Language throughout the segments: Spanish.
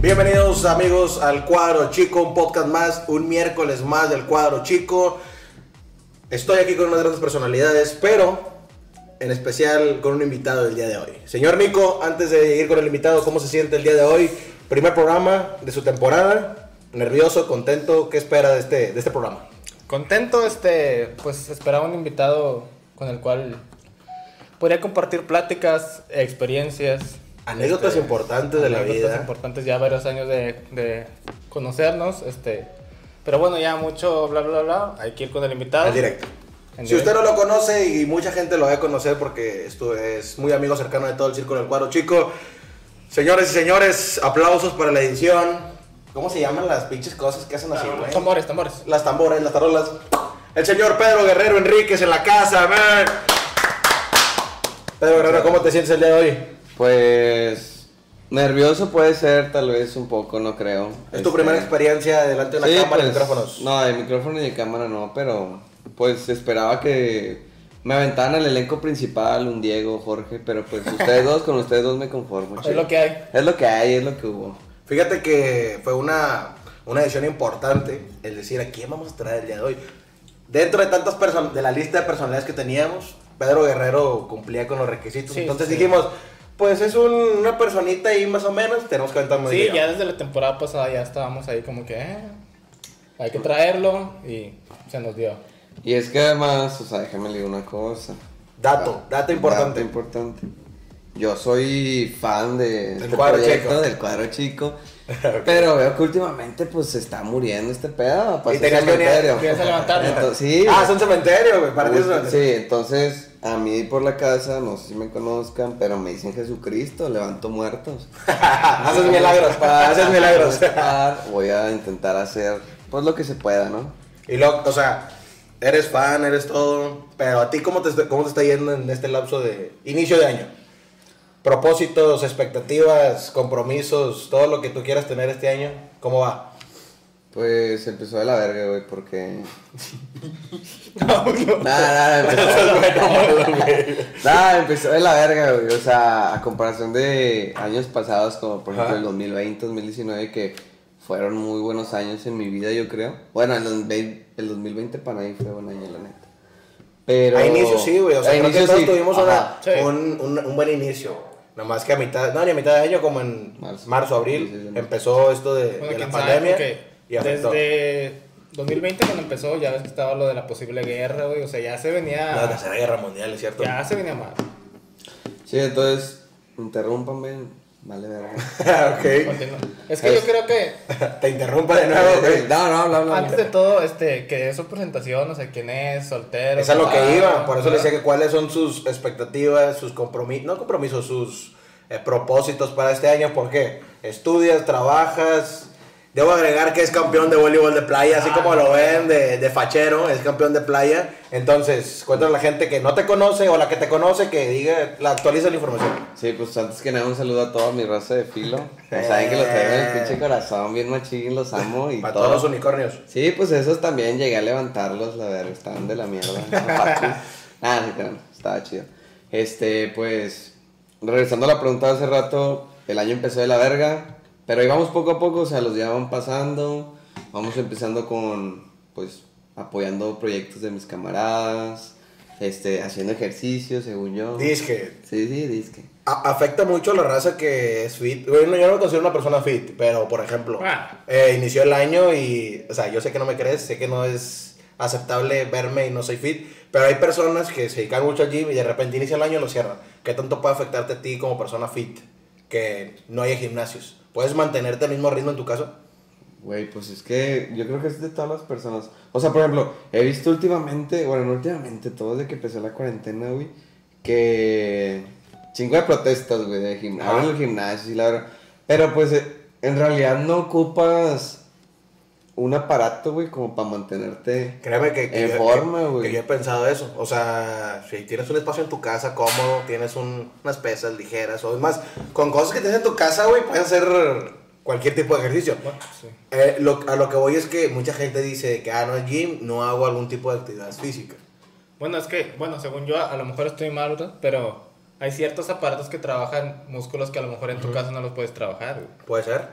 Bienvenidos amigos al Cuadro Chico, un podcast más, un miércoles más del Cuadro Chico. Estoy aquí con unas grandes personalidades, pero en especial con un invitado del día de hoy. Señor Nico, antes de ir con el invitado, ¿cómo se siente el día de hoy? Primer programa de su temporada. Nervioso, contento, ¿qué espera de este, de este programa? Contento, este, pues esperaba un invitado con el cual podría compartir pláticas, experiencias. Anécdotas este, importantes de la anécdotas vida. importantes, ya varios años de, de conocernos, este, pero bueno, ya mucho bla bla bla, hay que ir con el invitado. Al directo. En Si usted no lo conoce y mucha gente lo va a conocer porque esto es muy amigo cercano de todo el círculo del cuadro chico. Señores y señores, aplausos para la edición. ¿Cómo se llaman las pinches cosas que hacen así, güey? Tambores, tambores. Las tambores, las tarolas. El señor Pedro Guerrero Enríquez en la casa, man. Pedro Guerrero, ¿cómo te sientes el día de hoy? Pues nervioso puede ser, tal vez un poco, no creo. ¿Es tu Este, primera experiencia delante de una sí, cámara y pues, micrófonos? No, de micrófono y de cámara no, pero pues esperaba que me aventaran el elenco principal, un Diego, Jorge, pero pues ustedes dos, con ustedes dos me conformo. Es chido. lo que hay. Es lo que hay, es lo que hubo. Fíjate que fue una, una decisión importante el decir a quién vamos a traer el día de hoy. Dentro de tantas personas, de la lista de personalidades que teníamos, Pedro Guerrero cumplía con los requisitos. Sí, Entonces sí. dijimos, pues es un- una personita ahí más o menos, tenemos que aventarnos Sí, ya desde la temporada pasada ya estábamos ahí como que eh, hay que traerlo y se nos dio. Y es que además, o sea, déjame leer una cosa. Dato, dato importante. Dato importante. Yo soy fan de Del este cuadro proyecto, chico. del cuadro chico. Pero veo que últimamente pues se está muriendo este pedo. Y Para tenías que venir- levantarlo. Entonces, sí. Ah, es un cementerio, güey, para ti es un Sí, cementerio. entonces a mí por la casa, no sé si me conozcan, pero me dicen Jesucristo, levanto muertos. haces milagros, pa, haces milagros. Voy a intentar hacer pues lo que se pueda, ¿no? y luego, o sea, eres fan, eres todo, pero a ti cómo te, cómo te está yendo en este lapso de inicio de año? Propósitos, expectativas, compromisos, todo lo que tú quieras tener este año, ¿cómo va? Pues empezó de la verga, güey, porque... Nada, nada, empezó... Nada, empezó de la verga, güey. O sea, a comparación de años pasados, como por ejemplo el 2020, 2019, que fueron muy buenos años en mi vida, yo creo. Bueno, el 2020, el 2020 para mí fue buen año, la neta. Pero... A inicio sí, güey, o sea, creo que todos sí. tuvimos una-. Sí. un, un- un buen inicio. Nada más que a mitad, no, ni a mitad de año, como en marzo, Marzo. abril, Sí, sí, sí. empezó esto de, Bueno, de la sabe, pandemia y afectó. desde 2020 cuando empezó ya ves que estaba lo de la posible guerra, güey, o sea, ya se venía La tercera guerra mundial, es cierto. ya se venía mal. Sí, entonces, interrúmpanme, vale verga. ok. Continúa. Es que yo Es- creo que Te interrumpa de nuevo, güey. No, no, habla, habla. antes de todo este que dé su presentación, o sea, quién es, soltero. Es a lo que iba, por eso le decía que cuáles son sus expectativas, sus compromisos, no compromisos, sus eh, propósitos para este año, ¿por qué? Estudias, trabajas, debo agregar que es campeón de voleibol de playa, así Ah, como lo no. ven de, de fachero, es campeón de playa, entonces cuéntale a la gente que no te conoce o la que te conoce que diga, la actualiza la información. Sí, pues antes que nada un saludo a toda mi raza de filo. Ya saben que los traigo en el pinche corazón, bien machín, los amo y Para todo. todos los unicornios. Sí, pues esos también llegué a levantarlos, la verdad, estaban de la mierda. ah, sí, claro, estaba chido. Este, pues, regresando a la pregunta de hace rato, el año empezó de la verga, pero ahí vamos poco a poco, o sea, los días van pasando, vamos empezando con, pues, apoyando proyectos de mis camaradas, este, haciendo ejercicio, según yo. Disque, Sí, sí, disque. A- afecta mucho a la raza que es fit. Bueno, yo no me considero una persona fit, pero por ejemplo, Ah. eh, inició el año y, o sea, yo sé que no me crees, sé que no es aceptable verme y no soy fit, pero hay personas que se dedican mucho al gym y de repente inicia el año y lo cierran. ¿Qué tanto puede afectarte a ti como persona fit que no haya gimnasios? ¿Puedes mantenerte al mismo ritmo en tu caso? Güey, pues es que yo creo que es de todas las personas. O sea, por ejemplo, he visto últimamente, bueno, no últimamente, todo desde que empezó la cuarentena, güey, que chingo de protestas, güey, de gimnasio, abren el gimnasio y la verdad. Pero pues eh, en realidad no ocupas un aparato, güey, como para mantenerte Créeme que, que en yo, forma, que- güey. que yo he pensado eso. O sea, si tienes un espacio en tu casa cómodo, tienes un- unas pesas ligeras o demás, con cosas que tienes en tu casa, güey, puedes hacer cualquier tipo de ejercicio. Bueno, sí. Eh, lo- a lo que voy es que mucha gente dice que, ah, no es gym, no hago algún tipo de actividad física. Bueno, es que, bueno, según yo, a lo mejor estoy mal, ¿verdad? Pero hay ciertos aparatos que trabajan músculos que a lo mejor en tu casa no los puedes trabajar, güey. Puede ser.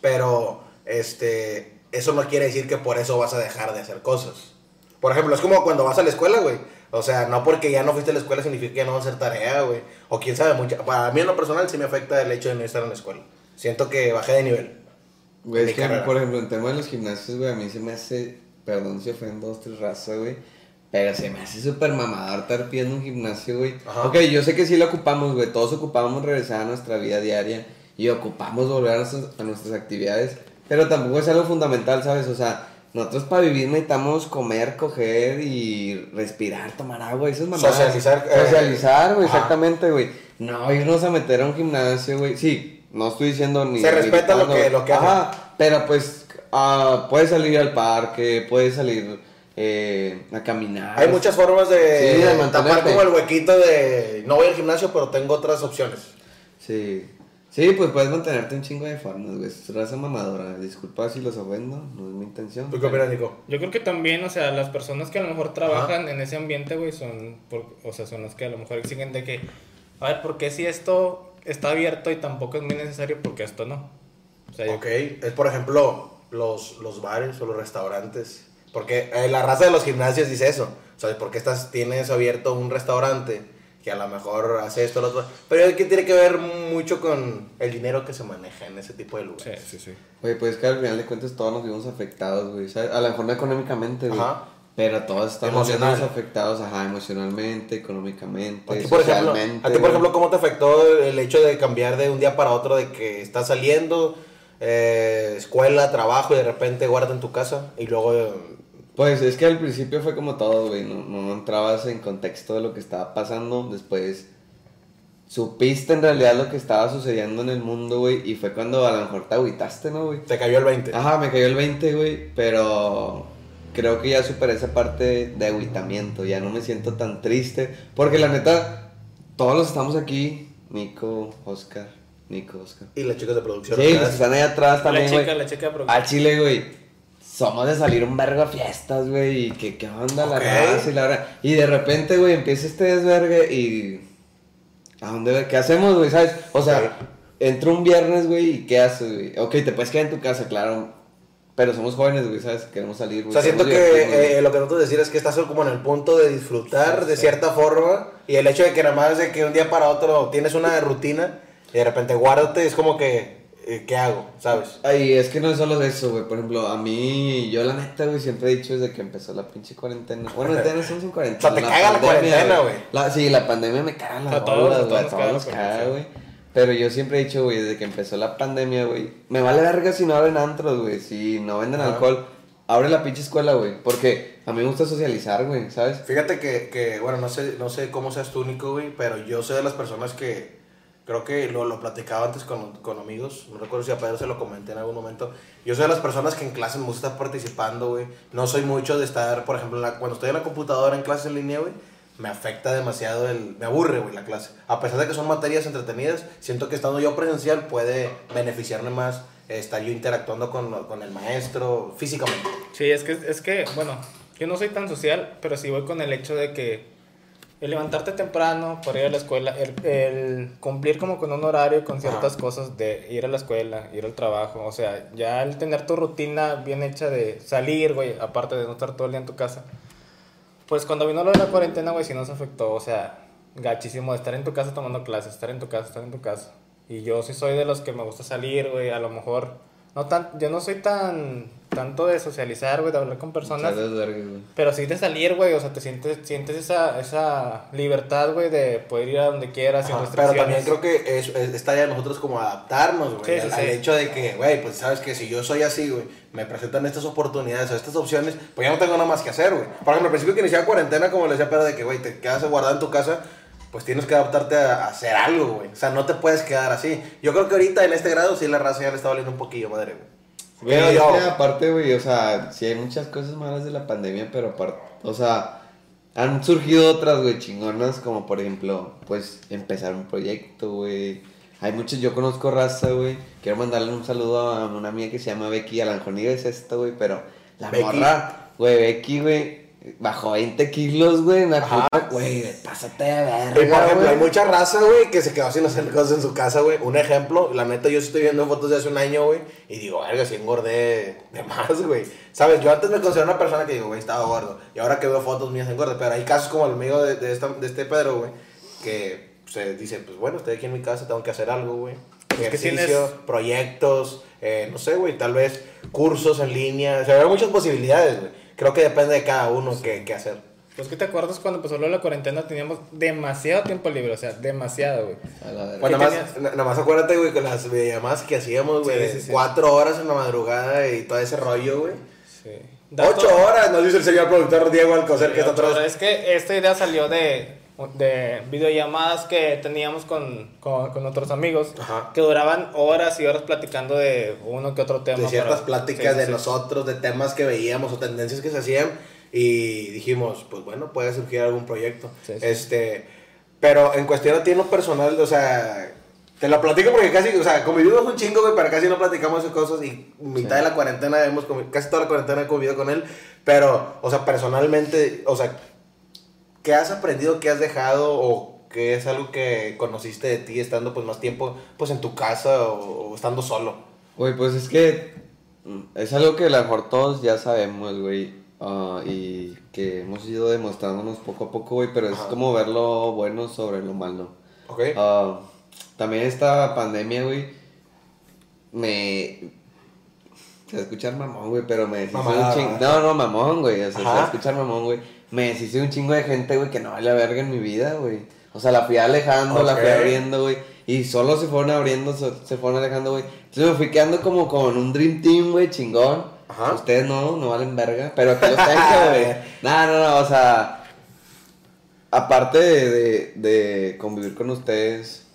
Pero, este, eso no quiere decir que por eso vas a dejar de hacer cosas. Por ejemplo, es como cuando vas a la escuela, güey. O sea, no porque ya no fuiste a la escuela significa que ya no vas a hacer tarea, güey. O quién sabe, mucha... para mí en lo personal sí me afecta el hecho de no estar en la escuela. Siento que bajé de nivel. Güey, es que, por ejemplo, en tema de los gimnasios, güey, a mí se me hace, perdón si ofendo dos, tres razas, güey, pero se me hace súper mamador estar pidiendo un gimnasio, güey. Ok, yo sé que sí lo ocupamos, güey, todos ocupamos regresar a nuestra vida diaria y ocupamos volver a a nuestras actividades, pero tampoco es algo fundamental, ¿sabes? O sea, nosotros para vivir necesitamos comer, coger y respirar, tomar agua, eso es mamadas. Socializar, eh, Socializar, güey, exactamente, güey. No, irnos a meter a un gimnasio, güey. Sí, no estoy diciendo ni. Se respeta lo que- lo que Ajá, pero pues ah, puedes salir al parque, puedes salir eh, a caminar. Hay muchas formas de, Sí, de tapar como el huequito de no voy al gimnasio, pero tengo otras opciones. Sí. Sí, pues puedes mantenerte un chingo de formas, güey. Es raza mamadora. Disculpa si los ofendo, no es mi intención. ¿Tú qué opinas, Nico? Yo creo que también, o sea, las personas que a lo mejor trabajan en ese ambiente, güey, son, por- o sea, son las que a lo mejor exigen de que, a ver, ¿por qué si esto está abierto y tampoco es muy necesario, porque esto no? O sea, yo- Ok, es por ejemplo los, los bares o los restaurantes. Porque eh, la raza de los gimnasios dice eso. O sea, ¿por qué estás, tienes abierto un restaurante que a lo mejor hace esto, lo otro? Pero es que tiene que ver mucho con el dinero que se maneja en ese tipo de sí, lugares. sí, sí. Güey, pues es que al final de cuentas todos nos vimos afectados, güey. A lo mejor no económicamente, güey. Ajá. Pero todos estamos afectados, ajá, emocionalmente, económicamente, A ti, por ejemplo, socialmente. a ti, por ejemplo, ¿cómo te afectó el hecho de cambiar de un día para otro, de que estás saliendo, eh, escuela, trabajo, y de repente guardas en tu casa y luego... Pues es que al principio fue como todo, güey. No, no entrabas en contexto de lo que estaba pasando. Después supiste en realidad lo que estaba sucediendo en el mundo, güey. Y fue cuando a lo mejor te agüitaste, ¿no, güey? te cayó el 20. Ajá, me cayó el 20, güey. Pero creo que ya superé esa parte de agüitamiento. Ya no me siento tan triste. Porque la neta, todos los estamos aquí. Nico, Oscar. Nico, Oscar. Y las chicas de producción. Sí, están ahí atrás La también, chica, güey. la chica de producción. A Chile, güey. Somos de salir un vergo a fiestas, güey. Y que qué onda la raza y la verdad. Y de repente, güey, empieza este desvergue y. ¿A dónde? ¿Qué hacemos, güey? ¿Sabes? O sea, Ok. entra un viernes, güey, y ¿qué haces, güey? Ok, te puedes quedar en tu casa, claro. Pero somos jóvenes, güey, ¿sabes? Queremos salir, O güey. sea, siento que eh, lo que nosotros decir es que estás como en el punto de disfrutar de cierta forma y el hecho de que nada más de que un día para otro tienes una rutina y de repente guárdate es como que, eh, ¿qué hago? ¿Sabes? Ay, es que no es solo eso, güey. Por ejemplo, a mí, yo la neta, güey, siempre he dicho desde que empezó la pinche cuarentena. Bueno, ya no estamos en cuarentena. O sea, te caga la cuarentena, güey. La- Sí, la pandemia me caga las A todos, bolas, a güey. todos A nos todos caga nos la caga, cuarentena. güey. Pero yo siempre he dicho, güey, desde que empezó la pandemia, güey. Me vale verga si no abren antros, güey. Si no venden Ajá. alcohol. Abre la pinche escuela, güey. Porque a mí me gusta socializar, güey, ¿sabes? Fíjate que, que, bueno, no sé, no sé cómo seas tú, Nico, güey, pero yo soy de las personas que creo que lo, lo platicaba antes con, con amigos, no recuerdo si a Pedro se lo comenté en algún momento. Yo soy de las personas que en clases me gusta estar participando, güey. No soy mucho de estar, por ejemplo, la- cuando estoy en la computadora en clases en línea, güey, me afecta demasiado el... Me aburre, güey, la clase. A pesar de que son materias entretenidas, siento que estando yo presencial puede beneficiarme más eh, estar yo interactuando con, con el maestro físicamente. Sí, es que, es que, bueno, yo no soy tan social, pero sí voy con el hecho de que el levantarte temprano para ir a la escuela, el, el cumplir como con un horario, con ciertas Ajá. cosas de ir a la escuela, ir al trabajo, o sea, ya el tener tu rutina bien hecha de salir, güey, aparte de no estar todo el día en tu casa, pues cuando vino lo de la cuarentena, güey, sí nos afectó, o sea, gachísimo de estar en tu casa tomando clases, estar en tu casa, estar en tu casa. Y yo sí soy de los que me gusta salir, güey, a lo mejor, no tan, yo no soy tan, tanto de socializar, güey, de hablar con personas. Pero sí de salir, güey, o sea, te sientes, sientes esa, esa libertad, güey, de poder ir a donde quieras sin Ajá, pero restricciones. también creo que es, es- está ya de nosotros como adaptarnos, güey, Sí, sí, al, hecho de que, güey, pues sabes que si yo soy así, güey, me presentan estas oportunidades o estas opciones, pues ya no tengo nada más que hacer, güey. Por ejemplo, al principio que iniciaba cuarentena, como le decía Pedro, de que, güey, te quedas guardado en tu casa, pues tienes que adaptarte a, a hacer algo, güey. O sea, no te puedes quedar así. Yo creo que ahorita en este grado sí la raza ya le está valiendo un poquillo, madre, güey. Güey, Creo es yo. que aparte, güey, o sea, sí hay muchas cosas malas de la pandemia, pero aparte, o sea, han surgido otras, güey, chingonas, como por ejemplo, pues, empezar un proyecto, güey. Hay muchos, yo conozco raza, güey. Quiero mandarle un saludo a una amiga que se llama Becky, a la mejor ni es esto, güey, pero la Becky. morra, güey, Becky, güey, bajó 20 kilos, güey, en la Ajá. puta, güey, pásate de Y verga, por ejemplo, güey. hay mucha raza, güey, que se quedó sin hacer cosas en su casa, güey. Un ejemplo, la neta, yo estoy viendo fotos de hace un año, güey, y digo, verga, si engordé de más, güey. ¿Sabes? Yo antes me consideraba una persona que digo, güey, estaba gordo. Y ahora que veo fotos mías engorde. Pero hay casos como el amigo de, de, esta- de este Pedro, güey, que se dice, pues bueno, estoy aquí en mi casa, tengo que hacer algo, güey. que Ejercicio, tienes- proyectos, eh, no sé, güey, tal vez cursos en línea. O sea, hay muchas posibilidades, güey. Creo que depende de cada uno qué, qué hacer. Pues que te acuerdas cuando empezó de la cuarentena teníamos demasiado tiempo libre, o sea, demasiado, güey. Bueno, ¿Qué nada más, nada más acuérdate, güey, con las videollamadas que hacíamos, güey, Sí, de sí, sí. cuatro horas en la madrugada y todo ese rollo, güey. Sí. Ocho horas, nos dice el señor productor Diego Alcocer, que está atrás. Es que esta idea salió de, de videollamadas que teníamos con, con, con otros amigos Ajá. que duraban horas y horas platicando de uno que otro tema. De ciertas pero- pláticas sí, de sí. nosotros, de temas que veíamos o tendencias que se hacían. Y dijimos, pues bueno, puede surgir algún proyecto. Sí. Este, pero en cuestión a ti en lo personal, o sea, te lo platico porque casi, o sea, convivimos un chingo, güey, pero casi no platicamos de cosas y mitad de la cuarentena hemos casi toda la cuarentena he convivido con él, pero, o sea, personalmente, o sea, ¿qué has aprendido, qué has dejado o qué es algo que conociste de ti estando pues más tiempo pues en tu casa o, o estando solo? Güey, pues es que es algo que a lo mejor todos ya sabemos, güey. ah, y que hemos ido demostrándonos poco a poco, güey. Pero es como ver lo bueno sobre lo malo. ¿Ok? Ah, también esta pandemia, güey, me... Se va a escuchar mamón, güey, pero me un chingo... ¿verdad? No, no, mamón, güey. O sea, se va Ajá. a escuchar mamón, güey. Me deshice un chingo de gente, güey, que no vale verga en mi vida, güey. O sea, la fui alejando, la fui abriendo, güey. Y solo se fueron abriendo, se, se fueron alejando, güey. Entonces me fui quedando como con un Dream Team, güey, chingón. Ajá. Ustedes no, no valen verga. Pero aquí los tengo, güey. No, no, no, o sea... Aparte de, de, de convivir con ustedes,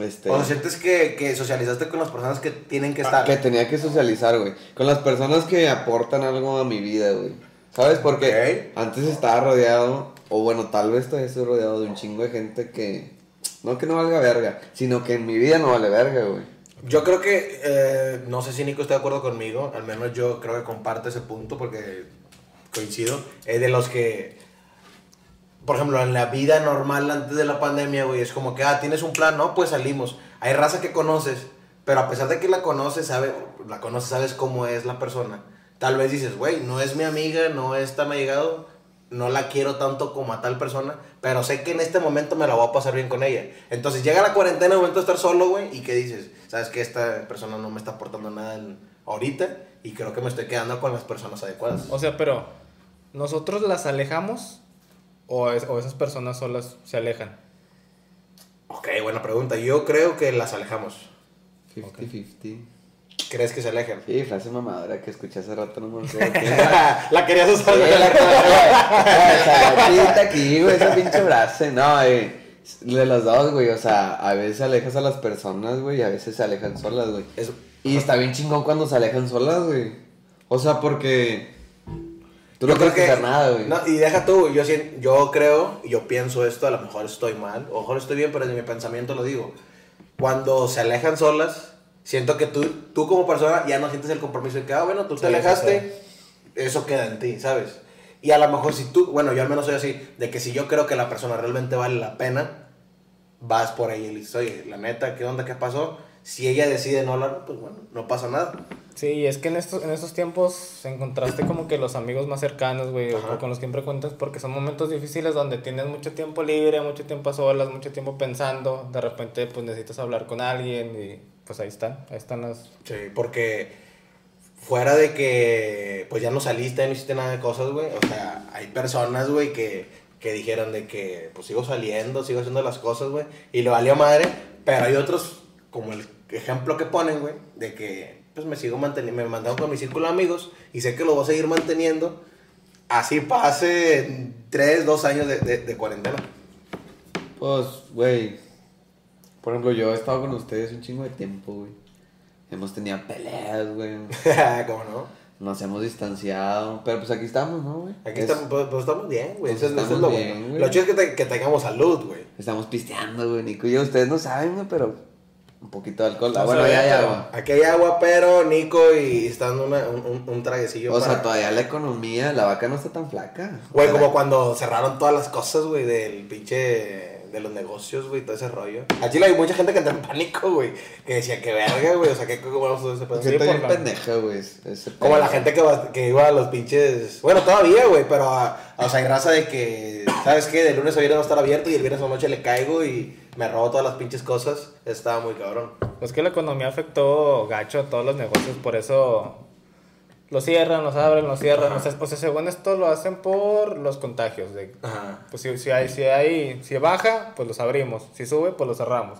este... O sea, sientes que, que socializaste con las personas que tienen que estar. Que tenía que socializar, güey. Con las personas que aportan algo a mi vida, güey. ¿Sabes? Porque antes estaba rodeado, o bueno, tal vez todavía estoy rodeado de un chingo de gente que. No que no valga verga, sino que en mi vida no vale verga, güey. Yo creo que, eh, no sé si Nico está de acuerdo conmigo, al menos yo creo que comparte ese punto porque coincido. Es de los que, por ejemplo, en la vida normal antes de la pandemia, güey, es como que, ah, tienes un plan, no, pues salimos. Hay raza que conoces, pero a pesar de que la conoces, sabe, la conoces, sabes cómo es la persona. Tal vez dices, güey, no es mi amiga, no es tan allegado, no la quiero tanto como a tal persona, pero sé que en este momento me la voy a pasar bien con ella. Entonces llega la cuarentena, el momento de estar solo, güey, y ¿qué dices? Sabes que esta persona no me está aportando nada en- ahorita y creo que me estoy quedando con las personas adecuadas. O sea, pero ¿nosotros las alejamos o, es- o esas personas solas se alejan? Ok, buena pregunta. Yo creo que las alejamos. 50-50. ¿Crees que se alejan? Sí, frase mamadora que escuché hace rato, no me acuerdo la querías usar. Sí, la aquí, güey, esa pinche frase. No, eh, de los dos, güey. O sea, a veces alejas a las personas, güey, y a veces se alejan solas, güey. Eso. Y está bien chingón cuando se alejan solas, güey. O sea, porque. Tú no creo tienes que hacer nada, güey. No, y deja tú, yo, yo creo, y yo pienso esto, a lo mejor estoy mal, o a lo mejor estoy bien, pero desde mi pensamiento lo digo. Cuando se alejan solas, siento que tú, tú como persona ya no sientes el compromiso de que, ah, bueno, tú te Sí, sí, alejaste, eso queda en ti, ¿sabes? Y a lo mejor si tú, bueno, yo al menos soy así, de que si yo creo que la persona realmente vale la pena, vas por ahí y le dices, oye, la neta, ¿qué onda? ¿Qué pasó? Si ella decide no hablar, pues bueno, no pasa nada. Sí, y es que en estos, en estos tiempos encontraste como que los amigos más cercanos, güey, o con los que siempre cuentas, porque son momentos difíciles donde tienes mucho tiempo libre, mucho tiempo a solas, mucho tiempo pensando, de repente pues necesitas hablar con alguien y pues ahí están, ahí están las... Sí, porque fuera de que pues ya no saliste, no hiciste nada de cosas, güey. O sea, hay personas, güey, que, que dijeron de que pues sigo saliendo, sigo haciendo las cosas, güey. Y le valió madre. Pero hay otros, como el ejemplo que ponen, güey, de que pues me sigo manteniendo, me mandaron con mi círculo de amigos y sé que lo voy a seguir manteniendo. Así pase tres, dos años de, de, de cuarentena. Pues, güey. Por ejemplo, yo he estado con ustedes un chingo de tiempo, güey. Hemos tenido peleas, güey. ¿Cómo no? Nos hemos distanciado. Pero pues aquí estamos, ¿no, güey? Aquí Es- estamos, pues, pues, estamos bien, güey. Pues Eso, es- lo bien, bueno. güey. Lo chido es que, te- que tengamos salud, güey. Estamos pisteando, güey. Nico y yo, ustedes no saben, güey, pero Un poquito de alcohol. Ah, No bueno, ya hay agua. Aquí hay agua, pero Nico y está dando una- un, un, un traguecillo O para- sea, todavía la economía, la vaca no está tan flaca. Güey, como cuando cerraron todas las cosas, güey, del pinche... De los negocios, güey, todo ese rollo. A Chile hay mucha gente que entra en pánico, güey. Que decía, que verga, güey. O sea, que cómo vamos a hacer ese pedo? Sí, por la- pendeja, güey. Como la gente que, va- que iba a los pinches. Bueno, todavía, güey, pero. a- o sea, hay raza de que. ¿Sabes qué? De lunes a viernes va a estar abierto y el viernes a la noche le caigo y me robo todas las pinches cosas. Estaba muy cabrón. Pues que la economía afectó gacho a todos los negocios, por eso lo cierran, los abren, los cierran. O sea, o sea, según esto lo hacen por los contagios. De, Ajá. pues si, si, hay, si, hay, si baja, pues los abrimos. Si sube, pues los cerramos.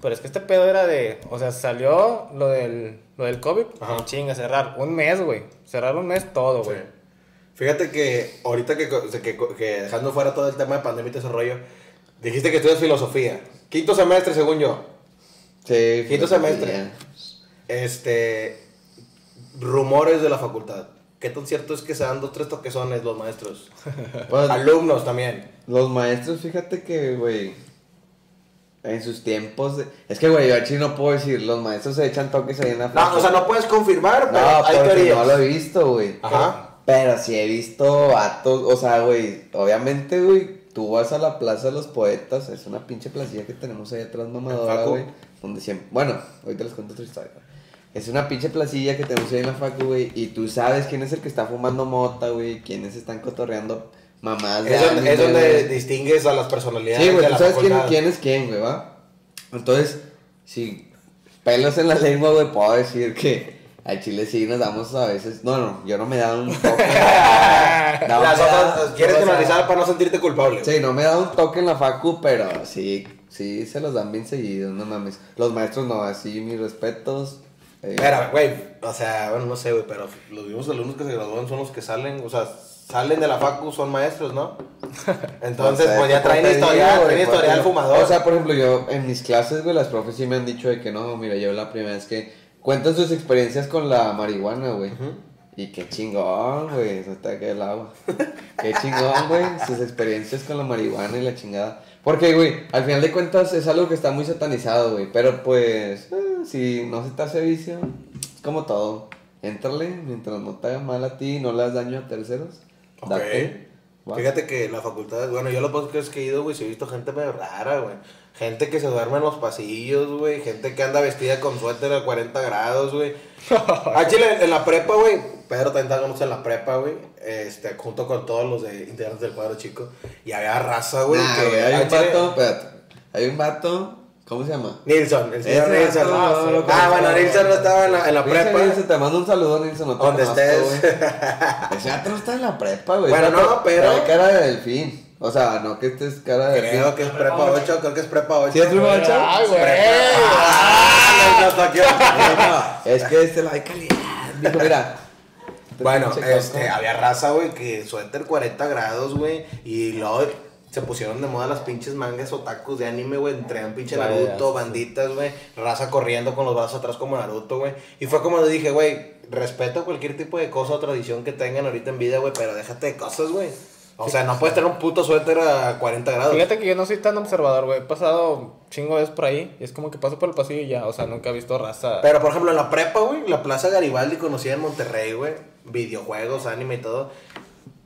Pero es que este pedo era de, o sea, salió lo del, lo del COVID, Ajá. y chinga, cerrar un mes, güey. Cerrar un mes todo, güey. Sí. Fíjate que ahorita que, que, que dejando fuera todo el tema de pandemia y ese rollo, dijiste que estudias filosofía. Quinto semestre, según yo. Sí, Quinto semestre. Este. Rumores de la facultad. ¿Qué tan cierto es que se dan dos, tres toquezones los maestros? Pues, Alumnos también. los maestros, fíjate que, güey. En sus tiempos. de- Es que, güey, yo aquí no puedo decir. Los maestros se echan toques ahí en la No, o sea, no puedes confirmar, pero No, hay teorías. no lo he visto, güey. Ajá. Pero sí he visto vatos, o sea, güey, obviamente, güey, tú vas a la Plaza de los Poetas, es una pinche placilla que tenemos ahí atrás, mamadora, güey, donde siempre, bueno, ahorita les cuento otra historia. Es una pinche placilla que tenemos ahí en la facu, güey, y tú sabes quién es el que está fumando mota, güey, quiénes están cotorreando mamás de Es donde, anime, es donde distingues a las personalidades Sí, güey, tú sabes quién, quién es quién, güey, ¿va? Entonces, si pelos en la lengua, güey, puedo decir que al chile sí nos damos a veces. No, no, yo no me he dado un toque. No, Las otras, quieres generalizar para no sentirte culpable. Sí, no me he dado un toque en la facu, pero sí, sí se los dan bien seguidos, no mames. Los maestros no, así mis respetos. Eh, Espera, güey, o sea, bueno, no sé, güey, pero los mismos alumnos que se gradúan son los que salen, o sea, salen de la facu, son maestros, ¿no? Entonces, o sea, pues ya traen historial, traen historial fumador. O sea, por ejemplo, yo en mis clases, güey, las profes sí me han dicho de que no, mira, yo la primera vez que cuentan sus experiencias con la marihuana, güey. Y qué chingón, güey, se te cae el agua. Qué chingón, güey, sus experiencias con la marihuana y la chingada. Porque, güey, al final de cuentas es algo que está muy satanizado, güey. Pero pues, eh, si no se te hace vicio, es como todo. Éntrale mientras no te haga mal a ti y no le das daño a terceros. Ok. Date. Fíjate que la facultad, bueno, yo los podcasts que he ido, güey, sí he visto gente medio rara, güey. Gente que se duerme en los pasillos, güey. Gente que anda vestida con suéter a 40 grados, güey. Ah, chile, en la prepa, güey. Pedro también estábamos en la prepa, güey. Este, junto con todos los de integrantes del cuadro chico. Y había raza, güey. Nah, que hay un vato, espérate. Hay un vato, ¿cómo se llama? Nilsson, el señor Nilsson. Ah, no, lo ah, bueno, Nilsson no estaba en la, en la prepa. Nilsson, te mando un saludo, Nilsson, no te Donde conozco, estés. güey. Ese vato no está en la prepa, güey. Bueno, no, pero- trae cara de delfín. O sea, no que estés cara de. Creo que es prepa 8, creo que es prepa 8. ¿Sí es prepa ocho? Ay, güey. Ah, Es que este la hay calidad. Dijo, mira. Bueno, este, había raza, güey, que suéter 40 grados, güey. Y luego se pusieron de moda las pinches mangas otakus de anime, güey. Traían pinche Naruto, banditas, güey. Raza corriendo con los brazos atrás como Naruto, güey. Y fue como le dije, güey, respeto cualquier tipo de cosa o tradición que tengan ahorita en vida, güey. Pero déjate de cosas, güey. O sea, no puedes tener un puto suéter a 40 grados. Fíjate que yo no soy tan observador, güey. He pasado chingo veces por ahí y es como que paso por el pasillo y ya. O sea, nunca he visto raza. Pero, por ejemplo, en la prepa, güey, la Plaza Garibaldi conocida en Monterrey, güey. Videojuegos, anime y todo.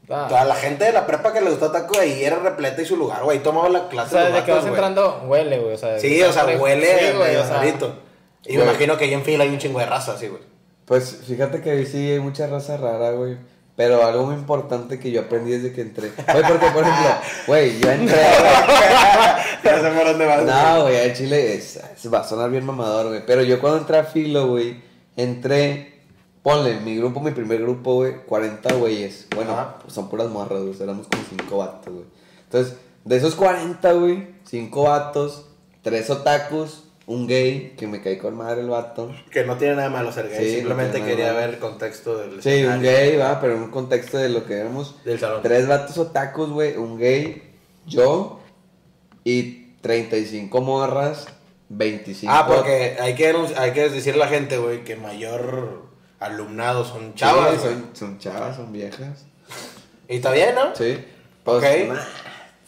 Ah. Toda la gente de la prepa que le gustó taco ahí era repleta y su lugar, güey. Tomaba la O clase sea, de desde que vas entrando, huele, güey. O sea, Sí, o sea, huele Sí, o sea. Y me imagino que ahí en fila hay un chingo de raza, así, güey. Pues fíjate que sí hay mucha raza rara, güey. Pero algo muy importante que yo aprendí desde que entré. Güey, porque por ejemplo, güey, yo entré. Sé por dónde vas. No, güey, en Chile es, es- va a sonar bien mamador, güey. Pero yo cuando entré a Filo, güey, entré, ponle, mi grupo, mi primer grupo, güey, 40 güeyes. Bueno, Ajá. pues son puras morras, güey, éramos como 5 vatos, güey. Entonces, de esos 40, güey, 5 vatos, 3 otakus, un gay, que me caí con madre el vato. Que no tiene nada malo ser gay. Sí, Simplemente quería ver el contexto del. Sí, un gay, va, pero en un contexto de lo que éramos. Del salón. Tres vatos otakus, güey, un gay, yo y 35 morras, 25. Ah, porque hay que, hay que decirle a la gente, güey, que mayor alumnado son chavas, Sí, son, son chavas, son viejas. Y está bien, ¿no? Sí. Pues, Ok. nah,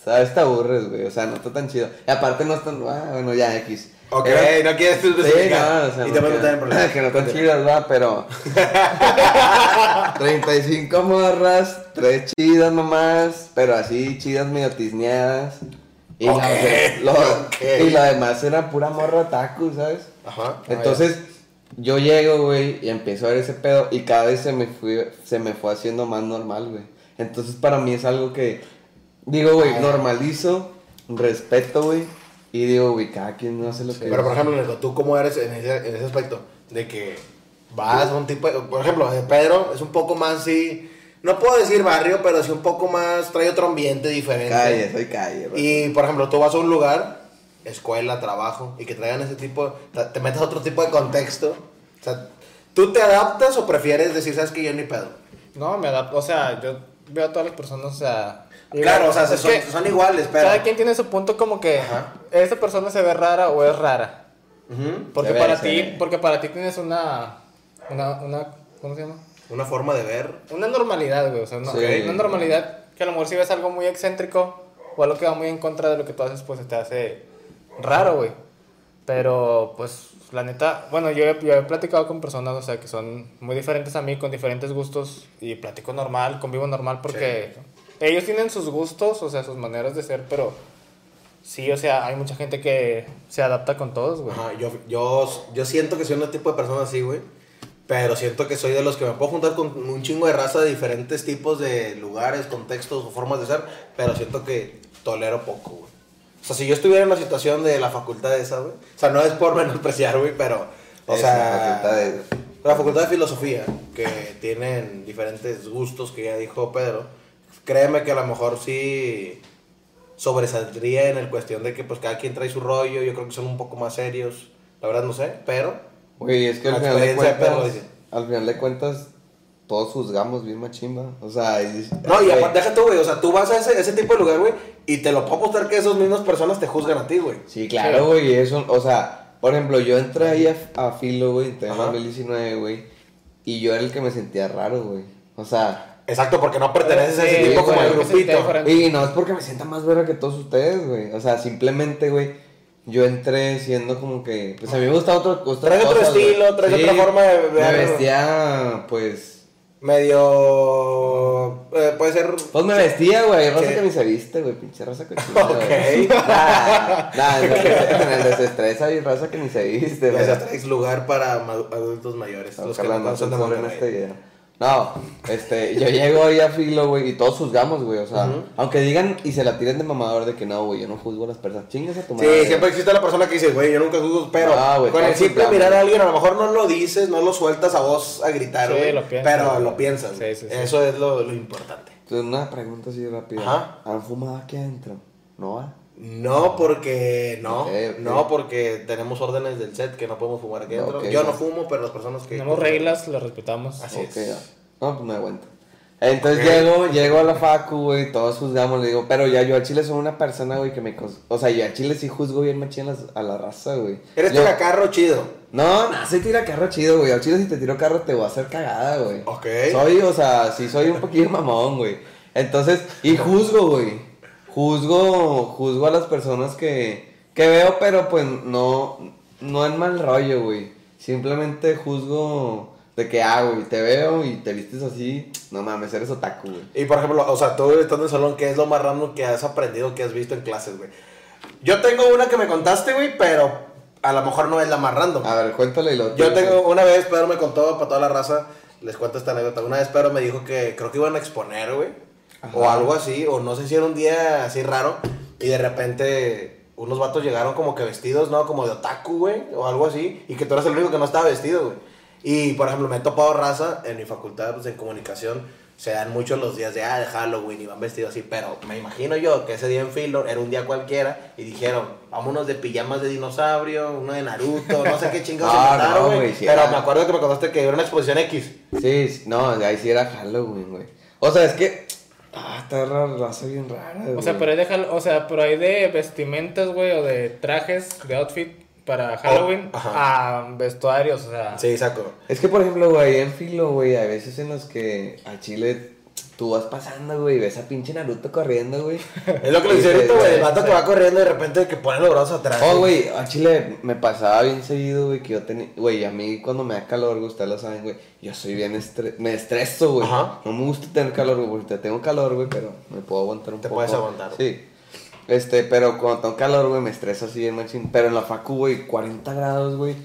¿Sabes? Te aburres, güey. O sea, no está tan chido. Y aparte no están. Ah, bueno, ya, X. Ok, Era- no quieres tú Sí, no, o sea, y te voy a meter en problemas. que no chidas, va, pero. 35 morras, 3 chidas nomás, pero así chidas medio tisneadas. Y, Ok, la, lo, ok. y la demás era pura morra taco, ¿sabes? Ajá. Entonces, yo llego, güey, y empiezo a ver ese pedo y cada vez se me, fui, se me fue haciendo más normal, güey. Entonces, para mí es algo que, digo, güey, Ah. normalizo, respeto, güey, y digo, güey, cada quien no hace lo que... Pero por ejemplo, ¿tú cómo eres en ese, en ese aspecto? De que vas a un tipo, de- por ejemplo, Pedro es un poco más así, no puedo decir barrio, pero sí un poco más, trae otro ambiente diferente. Calle, soy calle, güey. Y por ejemplo, tú vas a un lugar, escuela, trabajo, y que traigan ese tipo, te- te metes a otro tipo de contexto. O sea, ¿tú te adaptas o prefieres decir, sabes que yo ni pedo? No, me adapto, o sea, yo veo a todas las personas, o sea... Claro, o sea, son, que son iguales, pero. Cada quien tiene su punto como que Ajá. esta persona se ve rara o es rara. Ujú. Porque Se ve, para ti, porque para ti tienes una, una, una, ¿cómo se llama? Una forma de ver. Una normalidad, güey, o sea, una, Sí. una normalidad que a lo mejor si ves algo muy excéntrico o algo que va muy en contra de lo que tú haces, pues te hace raro, güey. Pero, pues, la neta, bueno, yo he, yo he platicado con personas, o sea, que son muy diferentes a mí, con diferentes gustos, y platico normal, convivo normal, porque ellos tienen sus gustos, o sea, sus maneras de ser, pero sí, o sea, hay mucha gente que se adapta con todos, güey. Ajá, yo, yo, yo siento que soy un tipo de persona así, güey. Pero siento que soy de los que me puedo juntar con un chingo de raza de diferentes tipos de lugares, contextos o formas de ser. Pero siento que tolero poco, güey. O sea, si yo estuviera en la situación de la facultad de esa, güey. O sea, no es por menospreciar, güey, pero. O Es sea. la facultad de- La facultad de filosofía, que tienen diferentes gustos que ya dijo Pedro. Créeme que a lo mejor sí sobresaldría en el cuestión de que pues cada quien trae su rollo, yo creo que son un poco más serios, la verdad no sé, pero Güey, es que al final de cuentas, perro, al final de cuentas, todos juzgamos bien machimba. O sea, y- no, y aparte deja tú, güey, o sea, tú vas a ese, ese tipo de lugar, güey, y te lo puedo apostar que esas mismas personas te juzgan a ti, güey. Sí, claro, güey, eso, o sea, por ejemplo, yo entré ahí a, a Filo, güey, en Ajá. 2019, güey, y yo era el que me sentía raro, güey. O sea, Exacto, porque no perteneces a ese Sí, tipo como siente grupito. y no es porque me sienta más verga que todos ustedes, güey. O sea, simplemente, güey, yo entré siendo como que, pues a mí me gustaba otro, Traes otro estilo, traes otra forma de Me ver- vestía, pues, Medio... eh, puede ser... Pues me vestía, güey. Sí. que ni se viste, güey. Pinche raza cochina. Ok. güey. Nah, nah, en el- en el desestrés hay raza que ni se viste, Ya güey. traes lugar para adultos mayores, los que no no conocen de Monterrey. este video. No, este, yo llego ahí a filo, güey, y todos juzgamos, güey, o sea, Ujú. aunque digan y se la tiren de mamador de que no, güey, yo no juzgo a las personas, chingas a tu Sí, madre. siempre existe la persona que dice, güey, yo nunca juzgo, pero Ah, güey, con el simple juzgamos. mirar a alguien, a lo mejor no lo dices, no lo sueltas a voz a gritar, Sí, güey, lo piensas. pero lo piensas. Sí, sí, sí. Eso es lo, lo importante. Entonces, una pregunta así rápida. Ajá. ¿Han fumado aquí adentro? ¿No va? No, porque no, no, porque tenemos órdenes del set que no podemos fumar aquí adentro. Ok, Yo no fumo, pero las personas que. Tenemos reglas, las respetamos. Así Ok, es. ya. No, pues me aguanto. Entonces Ok. llego, llego a la facu, güey, todos juzgamos, le digo, pero ya yo a Chile soy una persona, güey, que me... cos- O sea, yo a Chile sí juzgo bien machín a, a la raza, güey. Eres Yo- tiracarro chido. No, no, soy tira carro chido, güey. Al chile si te tiro carro te voy a hacer cagada, güey. Ok. Soy, o sea, sí soy un poquillo mamón, güey. Entonces, y juzgo, güey. Juzgo, juzgo a las personas que, que veo, pero pues no, no en mal rollo, güey. Simplemente juzgo de que, ah, güey, te veo y te vistes así. No mames, eres otaku, güey. Y por ejemplo, o sea, tú estando en el salón, ¿qué es lo más random que has aprendido, que has visto en clases, güey? Yo tengo una que me contaste, güey, pero a lo mejor no es la más random. A ver, cuéntale y lo Yo tengo una vez, Pedro me contó para toda la raza, les cuento esta anécdota. Una vez Pedro me dijo que creo que iban a exponer, güey. O Ajá. algo así, o no sé si era un día así raro. Y de repente unos vatos llegaron como que vestidos, ¿no? Como de otaku, güey, o algo así. Y que tú eras el único que no estaba vestido, güey. Y por ejemplo, me he topado raza en mi facultad, pues en comunicación. Se dan muchos los días de, ah, de Halloween y van vestidos así, pero me imagino yo que ese día en Filo era un día cualquiera y dijeron, vámonos de pijamas de dinosaurio, uno de Naruto, no sé qué chingados No, no, güey. güey, sí pero era- me acuerdo que me contaste que era una exposición X. Sí, no, ahí sí era Halloween, güey. O sea, es que. Ah, está rara, raza bien rara, O sea, pero hay de, Hall- o sea, pero hay de vestimentas, güey, o de trajes, de outfit para Halloween ajá. a vestuarios, o sea. Sí, saco. Es que, por ejemplo, güey, en filo, güey, hay veces en los que a Chile tú vas pasando, güey, y ves a pinche Naruto corriendo, güey. Es lo que le dice ahorita, güey. El vato que va corriendo y de repente que pone los brazos atrás. Oh, güey, a Chile me pasaba bien seguido, güey, que yo tenía, güey, a mí cuando me da calor, güey, ustedes lo saben, güey, yo soy bien estre me estreso, güey. Ajá. No me gusta tener calor, güey, porque tengo calor, güey, pero me puedo aguantar un Te poco. puedes aguantar. Sí. Este, pero cuando tengo calor, güey, me estreso así bien machín. Pero en la facu, güey, 40 grados, güey.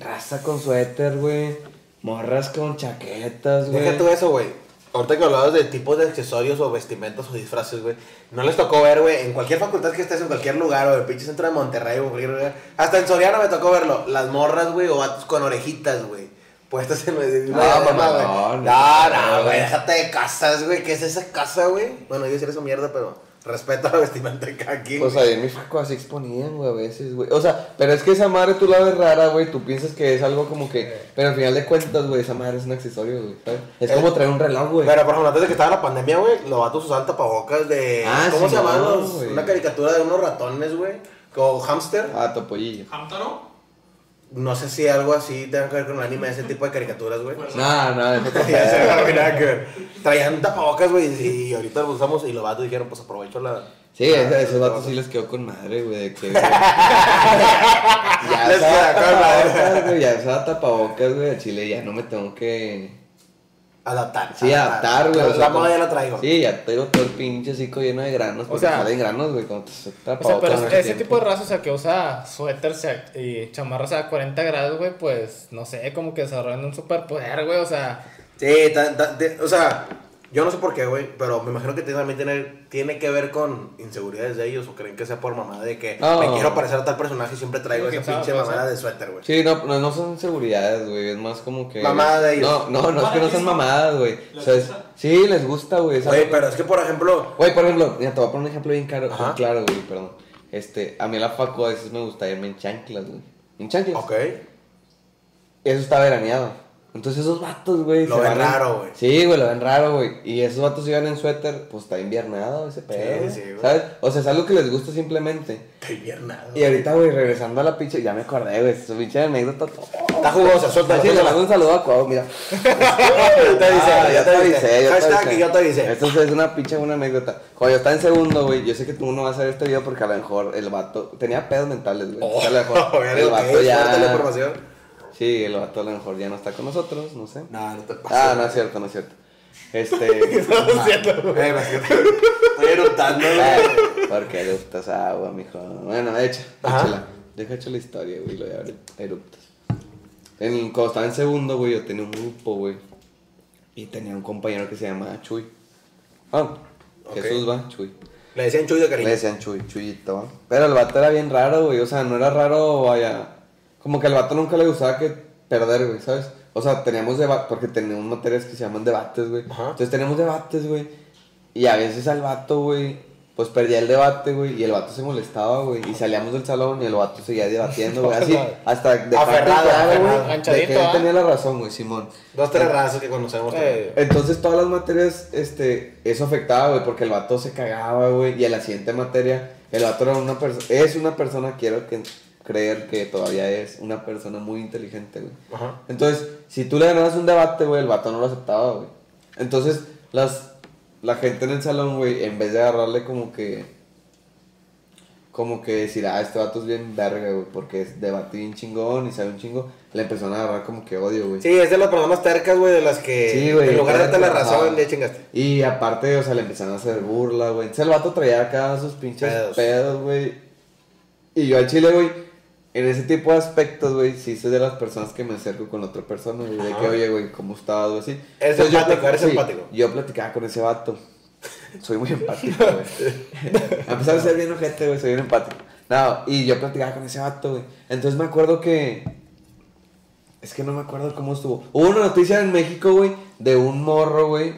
Raza con suéter, güey. Morras con chaquetas, güey. Deja tú eso, güey. Ahorita que hablabas de tipos de accesorios o vestimentas o disfraces, güey. No les tocó ver, güey, en cualquier facultad que estés, en cualquier lugar, o en el pinche centro de Monterrey, o en cualquier lugar. Hasta en Soriano me tocó verlo. Las morras, güey, o vatos con orejitas, güey. Puestas en. No, güey. mamalón, No, no, no, güey. güey. Déjate de casas, güey. ¿Qué es esa casa, güey? Bueno, yo decir eso mierda, pero respeto a la vestimenta de cada quien. Pues ahí en mi facu así exponían, güey, a veces, güey. O sea, pero es que esa madre tú la ves rara, güey. Tú piensas que es algo como que. Pero al final de cuentas, güey, esa madre es un accesorio, güey. ¿sabes? Es Eh, como traer un reloj, güey. Pero, por ejemplo, antes de que estaba la pandemia, güey, los vatos usaban tapabocas de. Ah, ¿Cómo sí, se llaman no. Una caricatura de unos ratones, güey. Como hamster. Ah, topollillo. ¿Hamtaro? No sé si algo así tenga que ver con el anime, ese tipo de caricaturas, güey. No, no, que Traían tapabocas, güey, y ahorita lo usamos y los vatos dijeron, pues aprovecho la... Sí, ese- esos vatos sí les quedó con madre, güey, de que... ya Les queda con madre. tapabocas, güey, ya usaba tapabocas, güey, a Chile ya no me tengo que... Adaptar. Sí, adaptar, güey. o La sea, moda ya la traigo. Sí, ya tengo todo el pinche cico lleno de granos, porque sea- salen granos, güey, cuando te O sea, pero ese tiempo. tipo de raza, o sea, que usa suéteres y chamarras a 40 grados, güey, pues, no sé, como que desarrollan un superpoder, güey, o sea, Sí, ta- ta- de- o sea, yo no sé por qué, güey, pero me imagino que tiene- también tiene, tiene que ver con inseguridades de ellos o creen que sea por mamada de que No. me quiero parecer a tal personaje y siempre traigo Sí, esa pinche mamada de suéter, güey. Sí, no, no, no son seguridades, güey, es más como que... Mamada de ellos. No, no, no es que no sean mamadas, güey. O ¿Les sea, es- sí, les gusta, güey. Güey, pero es que, por ejemplo, Güey, por ejemplo, mira, te voy a poner un ejemplo bien Ajá. bien claro, güey, perdón. Este, a mí la facu a veces me gusta irme en chanclas, güey. En chanclas. ok, Eso está veraneado. Entonces esos vatos, güey. Lo se ven raro, güey. Sí, güey, lo ven raro, güey. Y esos vatos iban en suéter, pues está inviernado ese pedo. sí, güey. ¿Sabes? O sea, es algo que les gusta simplemente. estoy bien nada. Y ahorita, güey, regresando a la pinche, ya me acordé, güey, su pinche anécdota. Está jugosa, suelta, le suelta. mando un saludo a Cuau, mira. Yo te avisé, Ah, yo te avisé. yo te Hashtag avisé. y yo te avisé. Esto es una pinche buena anécdota. Cuando yo estaba en segundo, güey, yo sé que tú no vas a ver este video porque a lo mejor el vato tenía pedos mentales, güey. Oh, a lo mejor el vato ya. la información. Sí, el vato a lo mejor ya no está con nosotros, no sé. No, no te pases. Ah, no es cierto, no es cierto. Este. No es cierto. Eh, Estoy erutando, güey. porque eruptas agua, mijo. Bueno, echa, Ajá. échala. Deja hecho la historia, güey, lo de eruptas. En, cuando estaba en segundo, güey, yo tenía un grupo, güey. Y tenía un compañero que se llamaba Chuy. Ah, Ok. Jesús va, Chuy. Le decían Chuy de Le cariño. decían Chuy, Chuyito. Pero el vato era bien raro, güey. O sea, no era raro, vaya. Como que al vato nunca le gustaba que perder, güey, ¿sabes? O sea, teníamos debates, porque teníamos materias que se llaman debates, güey. Entonces teníamos debates, güey. Y a veces al vato, güey, pues perdía el debate, güey. Y el vato se molestaba, güey. Y salíamos del salón y el vato seguía debatiendo, güey. Así, hasta de Aferrado, güey. De que él ¿ah? tenía la razón, güey, Simón. Dos, tres razas que conocemos. eh, Entonces todas las materias, este, eso afectaba, güey, porque el vato se cagaba, güey, y en la siguiente materia, el vato era una persona, es una persona, quiero que, creer que todavía es una persona muy inteligente, güey. Ajá. Entonces, si tú le ganabas un debate, güey, el vato no lo aceptaba, güey. Entonces, las, la gente en el salón, güey, en vez de agarrarle como que, como que decir, ah, este vato es bien verga, güey, porque es debate bien chingón y sabe un chingo, le empezaron a agarrar como que odio, güey. Sí, es de las personas tercas, güey, de las que Sí, güey, en lugar de darte la razón, ya chingaste. Y aparte, o sea, le empezaron a hacer burla, güey. Entonces el vato traía acá sus pinches Pedos. pedos, güey. Y yo al chile, güey, en ese tipo de aspectos, güey, sí soy de las personas que me acerco con otra persona, güey. De que, oye, güey, ¿cómo estás? O así. Entonces, yo empático, plat- eres sí, empático. Yo platicaba con ese vato. Soy muy empático, güey. A pesar de ser bien ojete, güey, soy bien empático. No, y yo platicaba con ese vato, güey. Entonces me acuerdo que es que no me acuerdo cómo estuvo. Hubo una noticia en México, güey, de un morro, güey,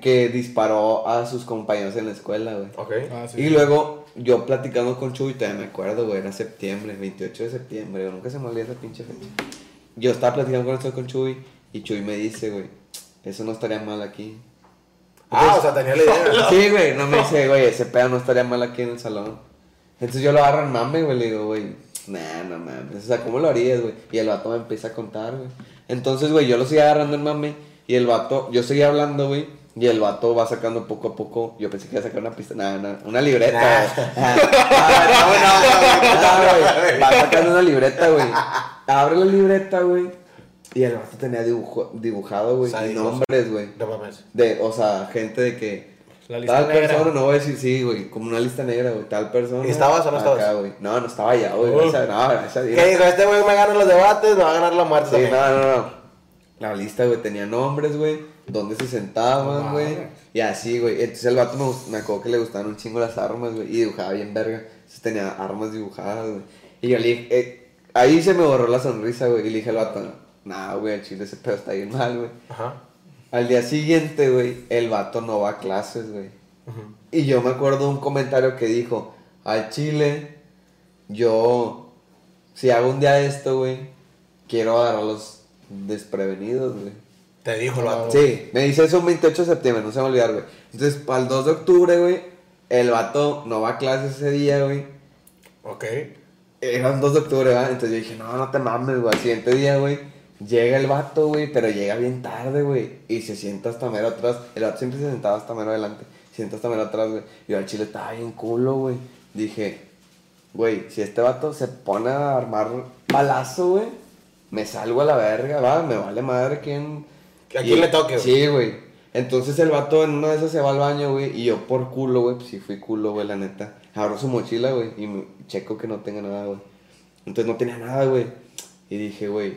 que disparó a sus compañeros en la escuela, güey. Ok. ah, sí, Y sí. luego yo platicando con Chuy, todavía me acuerdo, güey, era septiembre, 28 de septiembre, güey, nunca se me olvida esa pinche fecha. Yo estaba platicando con esto con Chuy y Chuy me dice, güey, eso no estaría mal aquí. Ah, o sea, tenía la idea. Sí, güey, no me dice, güey, ese pedo no estaría mal aquí en el salón. Entonces yo lo agarro en mame, güey, le digo, güey, nah, no mames, o sea, ¿cómo lo harías, güey? Y el vato me empieza a contar, güey. Entonces, güey, yo lo seguía agarrando en mame y el vato, yo seguía hablando, güey, Y el vato va sacando poco a poco. Yo pensé que iba a sacar una pista. Nada, nada. Una libreta, Nah. Ah, no, no, no. Va sacando una libreta, güey. Abre la libreta, güey. Y el vato tenía dibujo, dibujado, güey. nombres, güey. No mames. De, o sea, gente de que. La lista tal negra. persona, no voy a decir sí, güey. Como una lista negra, güey. Tal persona. ¿Y estabas o no acá, estabas? güey. No, no estaba ya, güey. Uh. No, gracias a Dios. ¿Qué dijo? Este güey me gana los debates, me va a ganar la muerte Sí, no, no, no. La lista, güey, tenía nombres, güey. Dónde se sentaban, güey. y así, güey. Entonces el vato me, me acuerdo que le gustaban un chingo las armas, güey. Y dibujaba bien verga. Entonces tenía armas dibujadas, güey. Y yo le dije, eh, ahí se me borró la sonrisa, güey. Y le dije al vato, nah, güey, el chile ese pedo está bien mal, güey. Ajá. Al día siguiente, güey, el vato no va a clases, güey. Y yo me acuerdo de un comentario que dijo, al chile, yo, si hago un día esto, güey, quiero agarrarlos desprevenidos, güey. Te dijo el vato. Sí, me dice eso un 28 de septiembre, no se me va a olvidar, güey. Entonces, para el 2 de octubre, güey, el vato no va a clases ese día, güey. Ok. Era un 2 de octubre, ¿verdad? Entonces yo dije, no, no te mames, güey. Al siguiente día, güey, llega el vato, güey, pero llega bien tarde, güey. Y se sienta hasta mero atrás. El vato siempre se sentaba hasta mero adelante. Se sienta hasta mero atrás, güey. Y yo al chile estaba bien culo, güey. Dije, güey, si este vato se pone a armar balazo, güey, me salgo a la verga, va, me vale madre quién. Que a quién Y- le toque, güey. Sí, güey. Entonces el vato en una de esas se va al baño, güey, y yo por culo, güey, pues sí fui culo, güey, la neta. Abro su mochila, güey, y me- checo que no tenga nada, güey. Entonces no tenía nada, güey. Y dije, güey,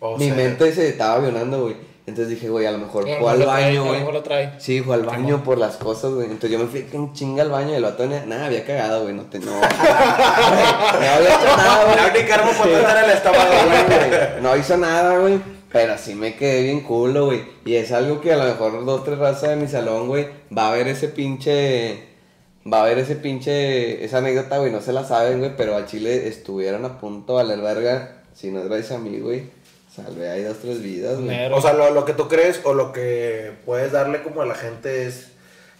O mi sea, mente se estaba avionando, güey. Entonces dije, güey, a lo mejor lo fue al mejor lo trae, baño, güey. mejor lo trae. Sí, fue al baño por las cosas, güey. Entonces yo me fui en chinga al baño y el vato ni- nada, había cagado, güey. No te, no. no había hecho nada, güey. La única arma para tratar el estómago, güey. güey. No hizo nada, güey. Pero sí me quedé bien culo, güey. Y es algo que a lo mejor dos, tres razas de mi salón, güey, va a ver ese pinche. Va a ver ese pinche. Esa anécdota, güey. No se la saben, güey. Pero a Chile estuvieron a punto de valer verga. Si no es gracias a mí, güey. Salve ahí dos, tres vidas, güey. O sea, lo, lo que tú crees o lo que puedes darle como a la gente es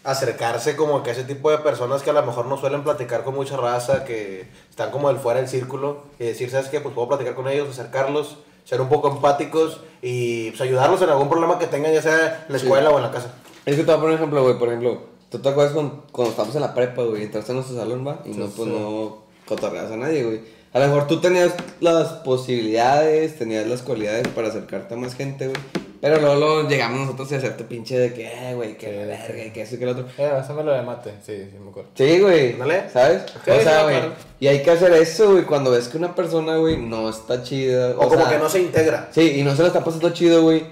acercarse como que a ese tipo de personas que a lo mejor no suelen platicar con mucha raza, que están como del fuera del círculo y decir, ¿sabes qué? Pues puedo platicar con ellos, acercarlos, ser un poco empáticos y pues, ayudarlos en algún problema que tengan, ya sea en la Sí. escuela o en la casa. Es que te voy a poner un ejemplo, güey. Por ejemplo, ¿tú te acuerdas cuando, cuando estábamos en la prepa, güey? Entraste a nuestro salón, va. Y no, pues no cotorreas a nadie, güey. A lo mejor tú tenías las posibilidades, tenías las cualidades para acercarte a más gente, güey. Pero luego, luego llegamos nosotros a hacerte pinche de que, eh, güey, que la verga, y que eso y que lo otro. Eh, pásame lo de mate. Sí, sí, me acuerdo. Sí, güey. Ándale. ¿Sabes? Sí, o sea, güey. Y hay que hacer eso, güey, cuando ves que una persona, güey, no está chida. O, como sea, que no se integra. Sí, y no se la está pasando chido, güey.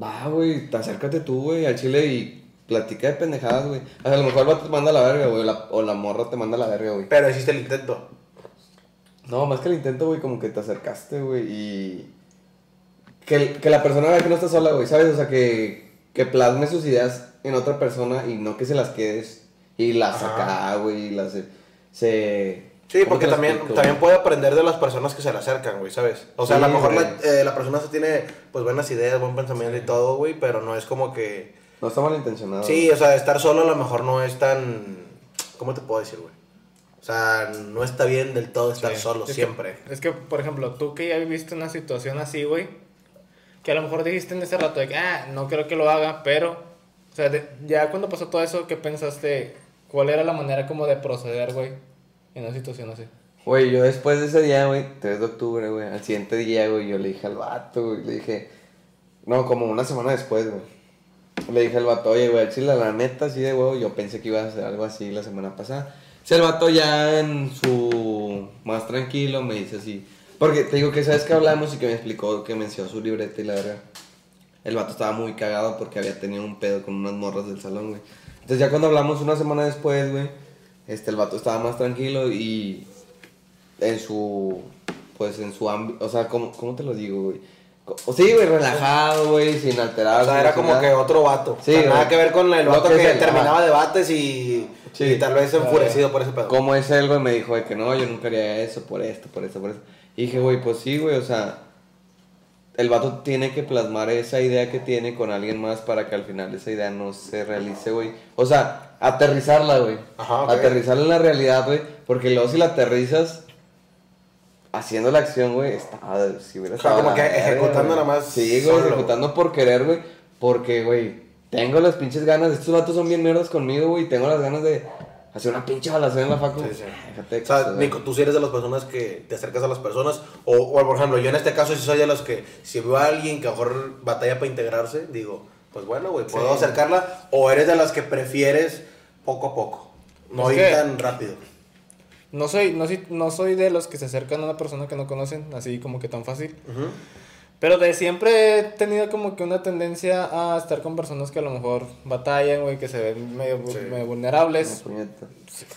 Va, güey, te acércate tú, güey, al chile y platica de pendejadas, güey. O sea, a lo mejor el vato te manda a la verga, güey, o la, o la morra te manda a la verga, güey. Pero hiciste el intento. No, más que el intento, güey, como que te acercaste, güey, y... Que, que la persona vea que no está sola, güey, ¿sabes? O sea, que, que plasme sus ideas en otra persona y no que se las quedes y las saca, güey, y las... Se... Sí, ¿cómo porque también, explico, también güey? puede aprender de las personas que se le acercan, güey, ¿sabes? O sea, a lo mejor la, eh, la persona se tiene, pues, buenas ideas, buen pensamiento y todo, güey, pero no es como que... No está malintencionado. Sí, o sea, estar solo a lo mejor no es tan... ¿Cómo te puedo decir, güey? O sea, no está bien del todo estar Sí. solo, Es que- siempre. es que, por ejemplo, tú que ya viviste una situación así, güey, que a lo mejor dijiste en ese rato de que, ah, no creo que lo haga, pero, o sea, de- ya cuando pasó todo eso, ¿qué pensaste? ¿Cuál era la manera como de proceder, güey, en una situación así? Güey, yo después de ese día, güey, 3 de octubre, güey, al siguiente día, güey, yo le dije al vato, güey, le dije, no, como una semana después, güey, le dije al vato, oye, güey, chile, la neta, así de huevo, yo pensé que ibas a hacer algo así la semana pasada. Si el vato ya en su más tranquilo me dice así, porque te digo que sabes que hablamos y que me explicó que mencionó su libreta y la verdad. El vato estaba muy cagado porque había tenido un pedo con unas morras del salón, güey. Entonces ya cuando hablamos una semana después, güey, este, el vato estaba más tranquilo y en su, pues en su ámbito, o sea, ¿cómo, cómo te lo digo, güey? O sí, güey, relajado, güey, sin O alterarse. sea, era como nada. que otro vato. Sí, O sea, nada que ver con el vato que que, el- terminaba ajá. debates y, Sí. y tal vez enfurecido por ese pedo. Como es él, güey, me dijo de que no, yo nunca haría eso por esto, por esto, por esto. Y dije, güey, pues sí, güey, o sea, el vato tiene que plasmar esa idea que tiene con alguien más para que al final esa idea no se realice, güey. O sea, aterrizarla, güey. Ajá. Aterrizarla en la realidad, güey. Porque luego si la aterrizas haciendo la acción, güey, estaba, si hubiera O sea, estado como la que ejecutando nada más Sí, güey, ejecutando por querer, güey. Porque, güey, tengo las pinches ganas, estos vatos son bien nerdos conmigo, güey, tengo las ganas de hacer una pinche balacera en la facu. Sí, sí. O sea. Nico, tú sí eres de las personas que te acercas a las personas. O, o, por ejemplo, yo en este caso sí soy de los que, si veo a alguien que a lo mejor batalla para integrarse, digo, pues bueno, güey, puedo Sí. acercarla. O eres de las que prefieres poco a poco. No Es ir que- tan rápido. No soy, no, soy, no soy de los que se acercan a una persona que no conocen, así como que tan fácil. Ujú. Pero de siempre he tenido como que una tendencia a estar con personas que a lo mejor batallan, güey, que se ven medio, Sí. medio Una vulnerables. puñeta.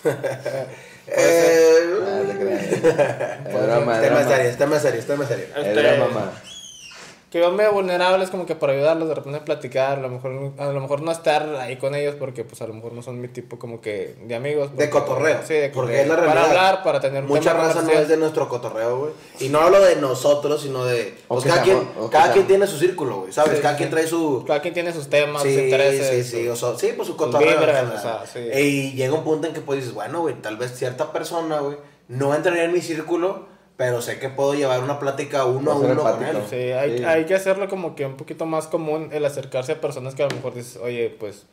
Eh, Ah, te creas. Es broma, es Tema Que yo medio vulnerables como que para ayudarlos, de repente platicar, a lo mejor, a lo mejor no estar ahí con ellos porque pues a lo mejor no son mi tipo como que de amigos. De porque- cotorreo. Sí, de porque que- es la Para realidad. hablar, para tener Mucha raza no es de nuestro cotorreo, güey. Y no hablo de nosotros, sino de. O Pues cada sea- quien, o cada sea- quien tiene su círculo, güey, ¿sabes? Sí, cada sí. quien trae su. Cada quien tiene sus temas, sus Sí, intereses. sí, sí, o sí, pues su cotorreo. vibras, o sea, sí. Y llega un punto en que pues dices, bueno, güey, tal vez cierta persona, güey, no entraría en mi círculo, pero sé que puedo llevar una plática uno a uno con él. Sí, hay, Sí. hay que hacerlo como que un poquito más común el acercarse a personas que a lo mejor dices, oye, pues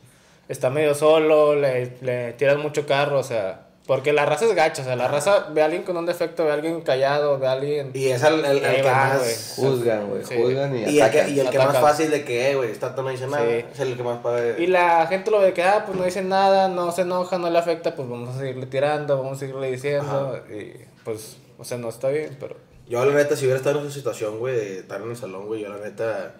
está medio solo, le, le tiras mucho carro, o sea, porque la raza es gacha, o sea, la raza ve a alguien con un defecto, ve a alguien callado, ve a alguien... Y es el, el- que va, más. güey. Juzgan, güey. Sí. Juzgan y, Y el que, atacan. y el que más fácil de que, eh, güey, esta no dice nada. Sí. Es el que más padre. Y la gente lo ve que, ah, pues no dice nada, no se enoja, no le afecta, pues vamos a seguirle tirando, vamos a seguirle diciendo, y pues, o sea, no está bien, pero... Yo, la neta, si hubiera estado en esa situación, güey, de estar en el salón, güey, yo, la neta.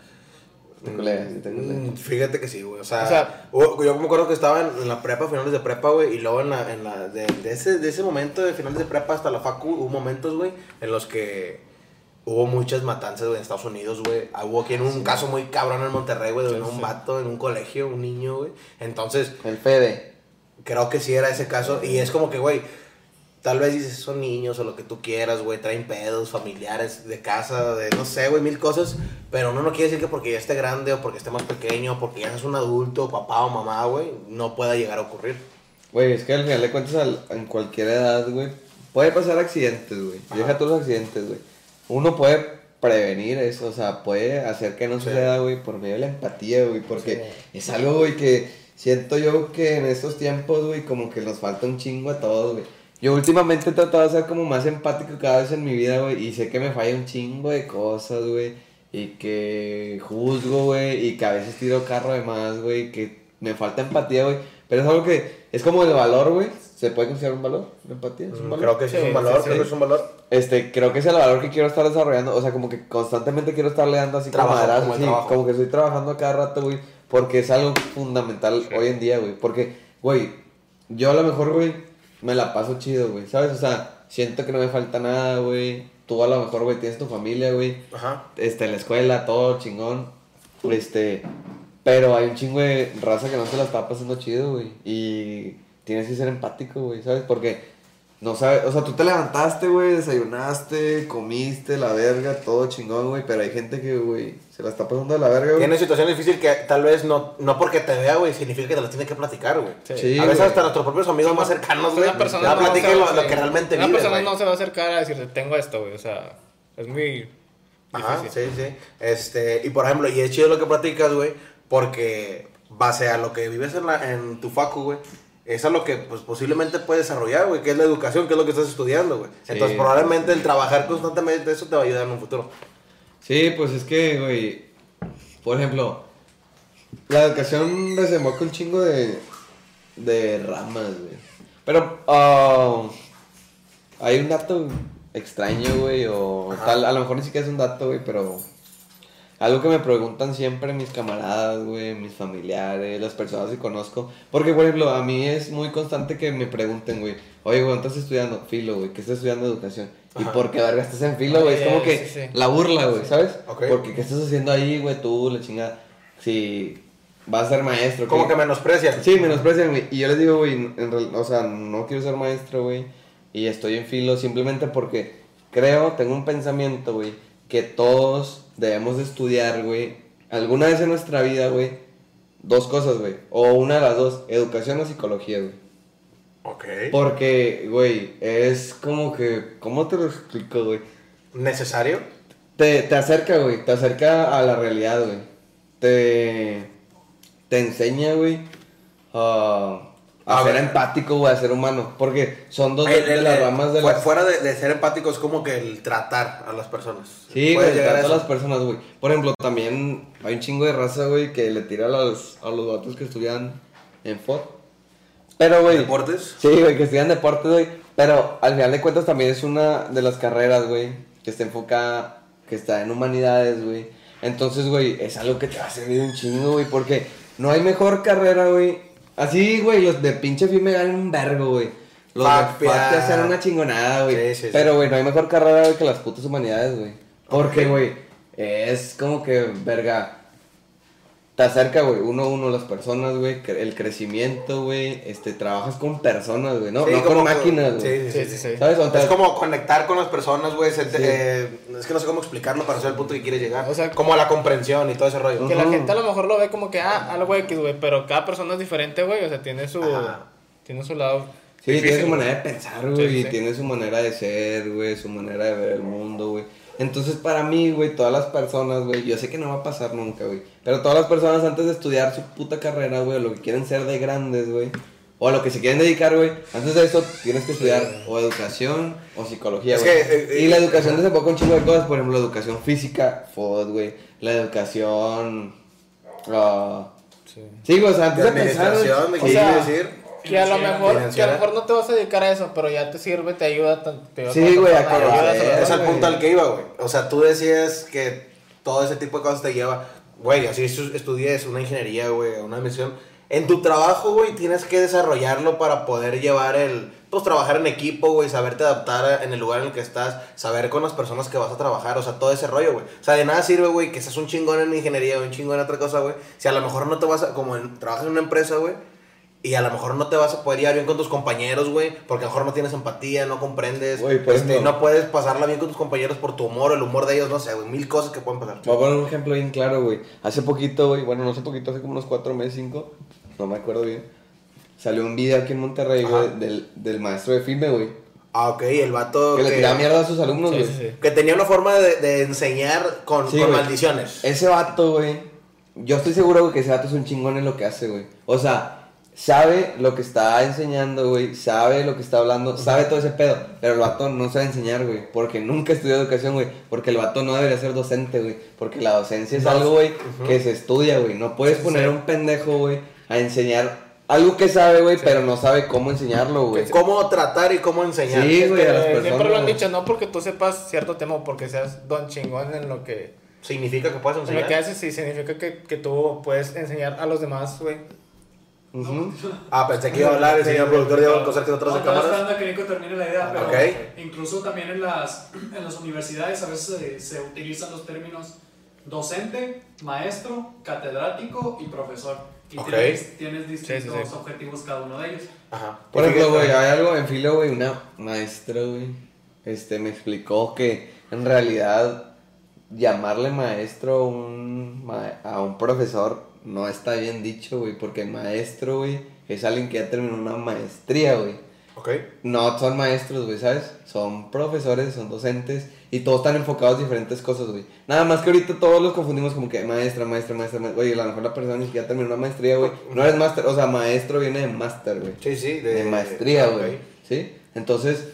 Te culeas, sí te culeas. mm, Fíjate que sí, güey. O sea, O sea- hubo- yo me acuerdo que estaba en, en la prepa, finales de prepa, güey, y luego en la, en la de, de ese, de ese momento de finales de prepa hasta la facu, hubo momentos, güey, en los que hubo muchas matanzas, güey, en Estados Unidos, güey. Ah, Hubo aquí en un caso muy cabrón en Monterrey, güey, de Sí, un sí. vato en un colegio, un niño, güey. Entonces, El Fede. creo que sí era ese caso. Y es como que, güey, tal vez dices, son niños o lo que tú quieras, güey, traen pedos familiares de casa, de no sé, güey, mil cosas. Pero no, no quiere decir que porque ya esté grande o porque esté más pequeño o porque ya es un adulto, papá o mamá, güey, no pueda llegar a ocurrir. Güey, es que al final de cuentas, al- en cualquier edad, güey, puede pasar accidentes, güey. Deja todos los accidentes, güey. Uno puede prevenir eso, o sea, puede hacer que no Sí. suceda, güey, por medio de la empatía, güey, porque es algo, güey, que siento yo que en estos tiempos, güey, como que nos falta un chingo a todos, güey. Yo últimamente he tratado de ser como más empático cada vez en mi vida, güey, y sé que me falla un chingo de cosas, güey, y que juzgo, güey, y que a veces tiro carro de más, güey, que me falta empatía, güey, pero es algo que es como el valor, güey, ¿se puede considerar un valor? ¿La empatía? ¿Es un valor? Mm, Creo que sí, es un valor, sí, creo que es un valor. Este, creo que es el valor que quiero estar desarrollando. O sea, como que constantemente quiero estarle dando así como madrazos, como como que estoy trabajando a cada rato, güey. Porque es algo fundamental hoy en día, güey. Porque, güey, yo a lo mejor, güey, me la paso chido, güey. ¿Sabes? O sea, siento que no me falta nada, güey. Tú a lo mejor, güey, tienes tu familia, güey. Ajá. Este, en la escuela, todo chingón. Este, pero hay un chingo de raza que no se la está pasando chido, güey. Y tienes que ser empático, güey, ¿sabes? Porque no sabes, o sea, tú te levantaste, güey, desayunaste, comiste, la verga, todo chingón, güey. Pero hay gente que, güey, se la está pasando de la verga, güey. Tiene situación difícil que tal vez no, no porque te vea, güey, significa que te las tiene que platicar, güey. Sí. Sí, a veces güey. hasta nuestros propios amigos más cercanos, güey, Una persona no platiquen se lo, va- lo sí. que realmente Una vive, persona güey. no se va a acercar a decirte, tengo esto, güey, o sea, es muy Ajá, difícil. sí, sí. Este, y por ejemplo, y es chido lo que platicas, güey, porque base a lo que vives en, la, en tu facu, güey, es a lo que pues, posiblemente puedes desarrollar, güey, que es la educación, que es lo que estás estudiando, güey. Sí. Entonces, probablemente el trabajar constantemente eso te va a ayudar en un futuro. Sí, pues es que, güey, por ejemplo, la educación desemboca un chingo de, de ramas, güey. Pero ah, hay un dato extraño, güey, o Ajá. tal, a lo mejor ni siquiera es un dato, güey, pero algo que me preguntan siempre mis camaradas, güey, mis familiares, las personas que conozco. Porque, por ejemplo, a mí es muy constante que me pregunten, güey, oye, güey, ¿dónde estás estudiando? Filo, güey, ¿qué estás estudiando educación? ¿Y Ajá. por qué verga estás en filo, güey? Es como Sí, que sí, sí. la burla, güey, ¿sabes? Porque, ¿qué estás haciendo ahí, güey, tú, la chingada? Si vas a ser maestro, Como ¿qué? que menosprecian. Sí, menosprecian, güey. Y yo les digo, güey, en real- o sea, no quiero ser maestro, güey. Y estoy en filo simplemente porque creo, tengo un pensamiento, güey, que todos debemos de estudiar, güey, alguna vez en nuestra vida, güey, dos cosas, güey. O una de las dos, educación o psicología, güey. Ok. Porque, güey, es como que, ¿cómo te lo explico, güey? ¿Necesario? Te, te acerca, güey, te acerca a la realidad, güey. Te... te enseña, güey, a, a A ser ver. empático, güey, a ser humano. Porque son dos de, las ramas de las... Fuera de, de ser empático es como que el tratar a las personas. Sí, güey, llegar a las personas, güey. Por ejemplo, también hay un chingo de raza, güey, que le tira a los, a los vatos que estudian en FOD. Pero, güey... ¿Deportes? Sí, güey, que estudian deportes, güey. Pero al final de cuentas también es una de las carreras, güey, que está enfocada, que está en humanidades, güey. Entonces, güey, es algo que te va a servir un chingo, güey, porque no hay mejor carrera, güey. Así, güey, los de pinche FI me ganan un vergo, güey. Los de FAT te hacen una chingonada, güey. Sí, sí, sí. Pero, güey, no hay mejor carrera, güey, que las putas humanidades, güey. Porque, güey, es como que, verga, te acerca, güey, uno a uno las personas, güey, el crecimiento, güey, este, trabajas con personas, güey, no, Sí, no con máquinas, güey. Sí, sí, sí. Sí. ¿Sabes? O sea, Es como conectar con las personas, güey. Sí. eh, es que no sé cómo explicarlo para ser el punto que quieres llegar. O sea, como a la comprensión y todo ese rollo. Que la gente a lo mejor lo ve como que, ah, algo X, güey, pero cada persona es diferente, güey, o sea, tiene su, Ajá. tiene su lado. Sí, difícil. tiene su manera de pensar, güey, y sí. tiene su manera de ser, güey, su manera de ver el mundo, güey. Entonces, para mí, güey, todas las personas, güey, yo sé que no va a pasar nunca, güey, pero todas las personas antes de estudiar su puta carrera, güey, o lo que quieren ser de grandes, güey, o a lo que se quieren dedicar, güey, antes de eso tienes que estudiar o educación o psicología, Es güey. que, eh, y eh, la educación desemboca un chingo de cosas, por ejemplo, la educación física, FOD, güey, la educación... ah, Sí. sí, güey, o sea, antes De de pensar... sí, o quieres sea, decir. Que a lo mejor, que a lo mejor no te vas a dedicar a eso, pero ya te sirve, te ayuda. Te ayuda Sí, güey, Es al punto al que iba, güey. O sea, tú decías que todo ese tipo de cosas te lleva. Güey, así estu- estudies una ingeniería, güey, una admisión. En tu trabajo, güey, tienes que desarrollarlo para poder llevar el. Pues trabajar en equipo, güey, saberte adaptar en el lugar en el que estás, saber con las personas que vas a trabajar, o sea, todo ese rollo, güey. O sea, de nada sirve, güey, que seas un chingón en ingeniería o un chingón en otra cosa, güey. Si a lo mejor no te vas a. Como en- trabajas en una empresa, güey, y a lo mejor no te vas a poder llevar bien con tus compañeros, güey, porque a lo mejor no tienes empatía, no comprendes, Güey, por este, ejemplo- no puedes pasarla bien con tus compañeros por tu humor, el humor de ellos, no sé, güey, mil cosas que pueden pasar. Voy a poner un ejemplo bien claro, güey. Hace poquito, güey, bueno, no hace poquito, hace como unos cuatro meses, cinco, no me acuerdo bien. Salió un video aquí en Monterrey, güey, del, del maestro de filme, güey. Ah, ok, el vato Que le que, tiraba mierda a sus alumnos, güey. sí, sí. que tenía una forma de, de enseñar con, Sí, con maldiciones. Ese vato, güey, yo estoy seguro, güey, que ese vato es un chingón en lo que hace, güey. O sea, sabe lo que está enseñando, güey, sabe lo que está hablando, sabe todo ese pedo. Pero el vato no sabe enseñar, güey, porque nunca estudió educación, güey. Porque el vato no debería ser docente, güey. Porque la docencia es No, algo, güey, que se estudia, güey. No puedes Sí, poner a sí. un pendejo, güey, a enseñar algo que sabe, güey, pero no sabe cómo enseñarlo, güey. Cómo tratar y cómo enseñar. Sí, güey, a las Este, Siempre lo han personas. dicho, no porque tú sepas cierto tema o porque seas don chingón en lo que, Significa que puedes en enseñar. lo que haces, sí, significa que, que tú puedes enseñar a los demás, güey. Ah, pensé que iba a hablar el señor productor de cosas que otras No, de estaba cámaras. esperando a que Nico termine la idea, pero incluso también en las, en las universidades a veces se, se utilizan los términos docente, maestro, catedrático y profesor. Y tienes, tienes distintos Sí, sí, sí. objetivos cada uno de ellos. Ajá. Por ejemplo, güey, hay algo en filo, güey, una maestra, güey, este, me explicó que en realidad llamarle maestro a un, ma- a un profesor no está bien dicho, güey, porque maestro, güey, es alguien que ya terminó una maestría, güey. Ok. No son maestros, güey, ¿sabes? Son profesores, son docentes y todos están enfocados en diferentes cosas, güey. Nada más que ahorita todos los confundimos como que maestra, maestra, maestra, maestra. Oye, a lo mejor la persona ni siquiera terminó una maestría, güey. No eres máster, o sea, maestro viene de máster, güey Sí, sí. de, maestría, ok. güey. ¿Sí? Entonces,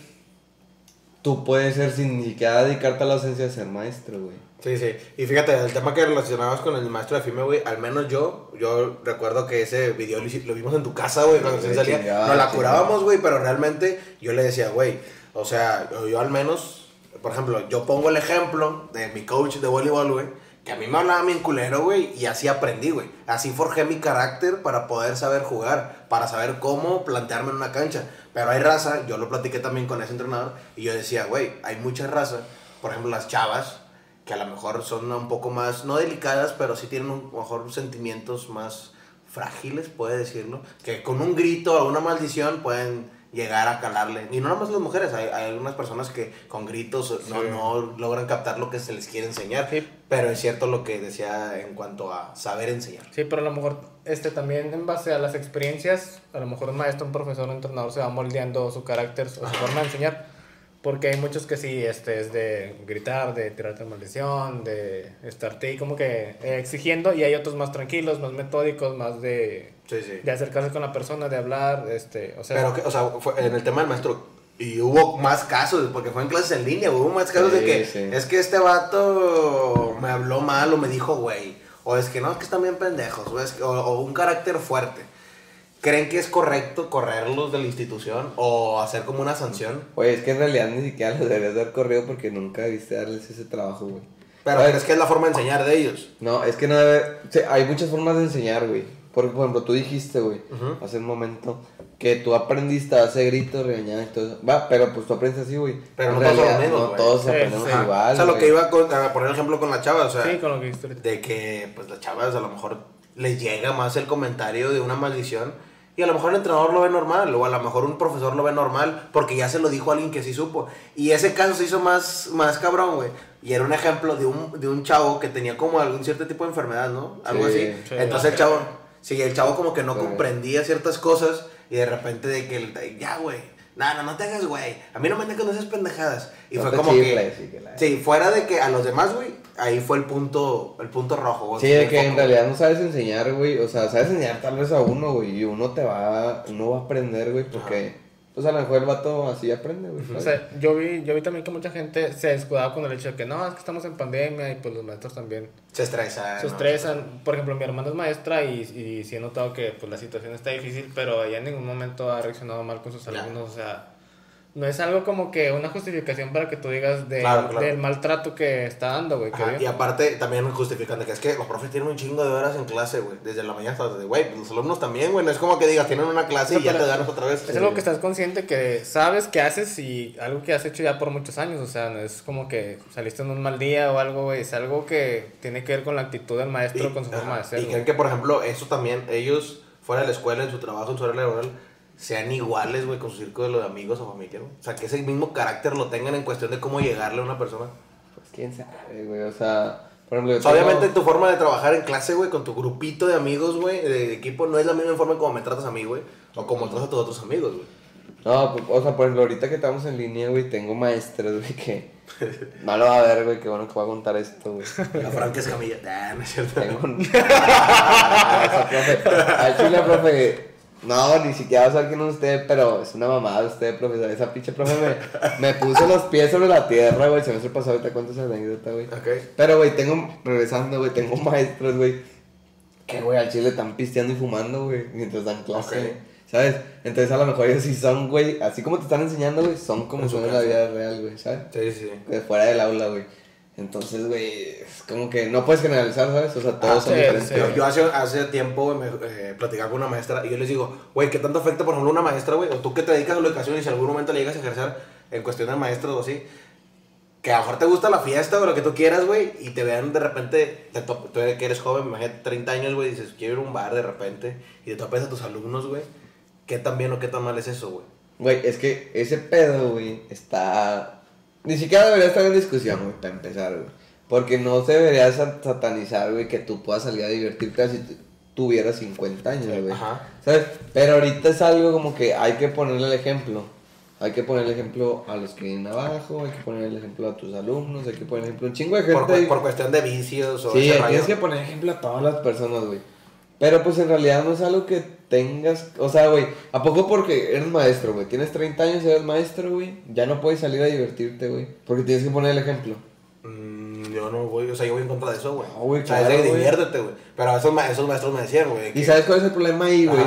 tú puedes ser sin ni siquiera dedicarte a la docencia a ser maestro, güey. Sí, sí. Y fíjate, el tema que relacionabas con el maestro de FIME, güey, al menos yo, yo recuerdo que ese video lo, vimos en tu casa, güey, cuando recién salía. chingada, Nos la curábamos, güey, pero realmente yo le decía, güey, o sea, yo, yo al menos, por ejemplo, yo pongo el ejemplo de mi coach de voleibol, güey, que a mí me hablaba bien culero, güey, y así aprendí, güey. Así forjé mi carácter para poder saber jugar, para saber cómo plantearme en una cancha. Pero hay raza, yo lo platiqué también con ese entrenador, y yo decía, güey, hay mucha raza, por ejemplo, las chavas, que a lo mejor son un poco más, no delicadas, pero sí tienen un, a lo mejor sentimientos más frágiles, puede decirlo, que con un grito o una maldición pueden llegar a calarle. Y no nada más las mujeres, hay, hay algunas personas que con gritos no, Sí. no logran captar lo que se les quiere enseñar. Sí. Pero es cierto lo que decía en cuanto a saber enseñar. Sí, pero a lo mejor este también en base a las experiencias, a lo mejor un maestro, un profesor, un entrenador se va moldeando su carácter o su forma de enseñar. Porque hay muchos que sí, este, es de gritar, de tirarte maldición, de estarte ahí como que eh, exigiendo, y hay otros más tranquilos, más metódicos, más de, Sí, sí. de acercarse con la persona, de hablar, este, o sea... Pero, que, o sea, fue en el tema del maestro, y hubo más casos, porque fue en clases en línea, hubo más casos de que sí. es que este vato me habló mal o me dijo güey, o es que no, es que están bien pendejos, o, es que- o- o un carácter fuerte. ¿Creen que es correcto correrlos de la institución o hacer como una sanción? Oye, es que en realidad ni siquiera los deberías dar corrido porque nunca viste darles ese trabajo, güey. Pero es que es la forma de enseñar de ellos. No, es que no debe. sí, hay muchas formas de enseñar, güey. Por, por ejemplo, tú dijiste, güey, hace un momento, que tú aprendiste a hacer gritos, regañar y todo eso. Va, pero pues tú aprendes así, güey. Pero En no todos son realidad, No todos Sí, aprendemos sí. igual. o sea, lo que iba a poner ejemplo con la chava, o sea, sí, con lo que dijiste de que pues las chavas a lo mejor les llega más el comentario de una maldición y a lo mejor el entrenador lo ve normal o a lo mejor un profesor lo ve normal porque ya se lo dijo a alguien que sí supo y ese caso se hizo más, más cabrón, güey. Y era un ejemplo de un, de un chavo que tenía como algún cierto tipo de enfermedad, ¿no? Algo Sí, así. sí. Entonces el chavo, sí, el chavo como que no Sí. comprendía ciertas cosas y de repente de que, el- ya, güey, no, no, no te hagas, güey. A mí no me andes con esas pendejadas. Y No fue como chifles, que... y que la- Sí, fuera de que a los demás, güey, ahí fue el punto, el punto rojo. Sí, de que en realidad no sabes enseñar, güey. O sea, sabes enseñar tal vez a uno, güey. Y uno te va, uno va a aprender, güey. Porque, pues a lo mejor el vato así aprende, güey. O sea, yo vi, yo vi también que mucha gente se descuidaba con el hecho de que no, es que estamos en pandemia y pues los maestros también Se estresa. se ¿no? estresan. Por ejemplo, mi hermana es maestra y, y sí he notado que pues, la situación está difícil, pero ella en ningún momento ha reaccionado mal con sus Ya. alumnos. O sea, no es algo como que una justificación para que tú digas de- Claro, claro. del maltrato que está dando, güey. y aparte también justifican de que es que los profes tienen un chingo de horas en clase, güey. Desde la mañana hasta de, güey, los alumnos también, güey. No es como que digas, tienen una clase No, y ya te ganas otra vez. Es algo que estás consciente que sabes que haces y algo que has hecho ya por muchos años. O sea, no es como que saliste en un mal día o algo, güey. Es algo que tiene que ver con la actitud del maestro, con su ajá, forma de ser. y creen que, por ejemplo, eso también, ellos fuera de la escuela, en su trabajo, en su horario laboral, sean iguales, güey, con su círculo de amigos o familia, ¿no? O sea, que ese mismo carácter lo tengan en cuestión de cómo llegarle a una persona. Pues quién sabe, güey. O sea, por ejemplo, tengo- obviamente tu forma de trabajar en clase, güey, con tu grupito de amigos, güey, de equipo, no es la misma forma como me tratas a mí, güey, o como tratas a tus otros amigos, güey. No, pues, o sea, por ejemplo, ahorita que estamos en línea, güey, tengo maestros, güey, que... No lo va a ver, güey, qué bueno que voy a contar esto, güey. La Franca Escamilla. Ah, no es cierto. Tengo un... Esa profe. Al chile, profe. No, ni siquiera va a saber quién es usted, pero es una mamada usted, profesor. Esa pinche profe me, me puso los pies sobre la tierra, güey. Se me hace pasado ahorita cuento esa anécdota, güey. Ok. Pero, güey, tengo, regresando, güey, tengo maestros, güey, que, güey, al chile están pisteando y fumando, güey, mientras dan clase, Ok. ¿sabes? Entonces, a lo mejor ellos sí son, güey, así como te están enseñando, güey, son como En son en la vida real, güey, ¿sabes? Sí, sí. De fuera del aula, güey. Entonces, güey, es como que no puedes generalizar, ¿sabes? O sea, todos Ah, son sí, diferentes. sí. Yo, hace, hace tiempo me eh, platicaba con una maestra y yo les digo, güey, ¿qué tanto afecta, por ejemplo, una maestra, güey? O tú que te dedicas a la educación y si en algún momento le llegas a ejercer en cuestión de maestro o así, que a lo mejor te gusta la fiesta o lo que tú quieras, güey, y te vean de repente, te top- tú que eres joven, imagínate 30 años, güey, y dices, quiero ir a un bar de repente, y te topes a tus alumnos, güey, ¿qué tan bien o qué tan mal es eso, güey? Güey, es que ese pedo, güey, está... Ni siquiera debería estar en discusión, güey, para empezar, güey. Porque no se debería sa- satanizar, güey, que tú puedas salir a divertirte tu- tuvieras 50 años, güey. Ajá. ¿Sabes? Pero ahorita es algo como que hay que ponerle el ejemplo. Hay que poner el ejemplo a los que vienen abajo, hay que poner el ejemplo a tus alumnos, hay que poner el ejemplo a un chingo de gente. Por, por cuestión de vicios o Sí, tienes que poner ejemplo a todas las personas, güey. Pero pues en realidad no es algo que tengas, o sea, güey, ¿a poco porque eres maestro, güey? Tienes 30 años y eres maestro, güey, ya no puedes salir a divertirte, güey, porque tienes que poner el ejemplo. Mm, yo no voy, o sea, yo voy en contra de eso, güey. No, güey, claro, que güey. diviértete, güey. Pero esos, ma- esos maestros me decían, güey. ¿Y sabes cuál es el problema ahí, güey?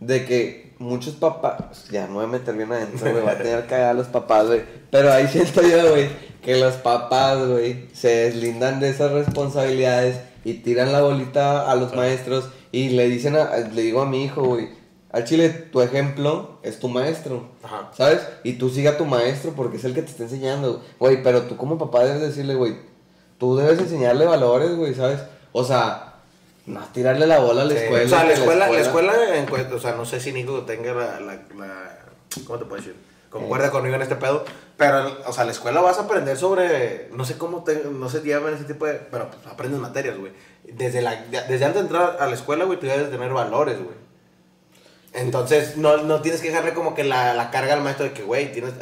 De que muchos papás, ya no voy a meter bien adentro, güey, va a tener que a los papás, güey. Pero ahí siento yo, güey, que los papás, güey, se deslindan de esas responsabilidades y tiran la bolita a los maestros y le dicen, a- le digo a mi hijo, güey, al chile, tu ejemplo es tu maestro. Ajá. ¿Sabes? Y tú siga a tu maestro porque es el que te está enseñando. Güey, pero tú como papá debes decirle, güey, tú debes enseñarle valores, güey, ¿sabes? O sea, no tirarle la bola a la Sí, escuela. o sea, la escuela, la escuela, en cue- o sea, no sé si Nico tenga la, la, la- ¿cómo te puedo decir? Concuerda conmigo en este pedo, pero, o sea, la escuela vas a aprender sobre, no sé cómo, te, no se llaman ese tipo de, pero pues, aprendes materias, güey. Desde, la, desde antes de entrar a la escuela, güey, tú debes tener valores, güey. Entonces, no, no tienes que dejarle como que la, la carga al maestro de que, güey, tienes,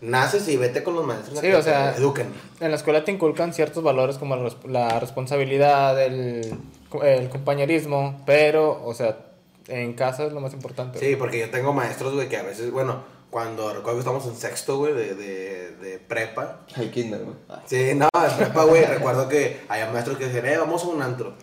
naces y vete con los maestros. a Sí, que o sea, te eduquen. En la escuela te inculcan ciertos valores como la responsabilidad, el, el compañerismo, pero, o sea, en casa es lo más importante. Sí, porque yo tengo maestros, güey, que a veces, bueno, cuando recuerdo que estamos en sexto, güey, de, de, de prepa. El kinder, güey. Sí, no, en prepa, güey, recuerdo que había maestros que decían, eh, vamos a un antro.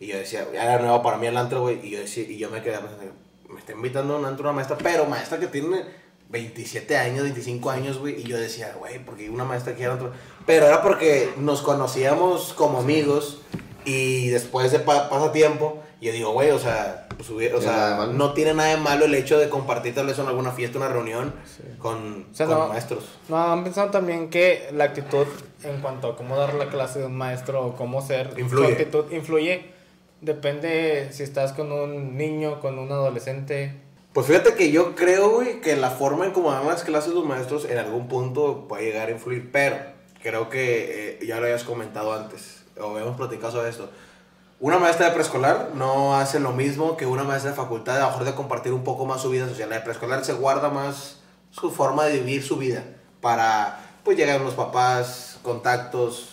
Y yo decía, ya era nuevo para mí el antro, güey, y yo decía, y yo me quedé pensando, me está invitando a un antro una maestra, pero maestra que tiene 27 años, 25 años, güey, y yo decía, güey, porque una maestra quiere antro. Pero era porque nos conocíamos como amigos y después de pa pasatiempo, yo digo, güey, o sea, pues, o de sea, no tiene nada de malo el hecho de compartir tal vez en alguna fiesta, una reunión con, O sea, con no- maestros. No, han pensado también que la actitud en cuanto a cómo dar la clase de un maestro o cómo ser, Influye. su actitud influye. Depende si estás con un niño, con un adolescente. Pues fíjate que yo creo, güey, que la forma en cómo dan las clases los maestros en algún punto puede llegar a influir, pero creo que eh, ya lo habías comentado antes, o habíamos platicado sobre esto. Una maestra de preescolar no hace lo mismo que una maestra de facultad, a lo mejor de compartir un poco más su vida social. La de preescolar se guarda más su forma de vivir su vida para, pues, llegar los papás, contactos.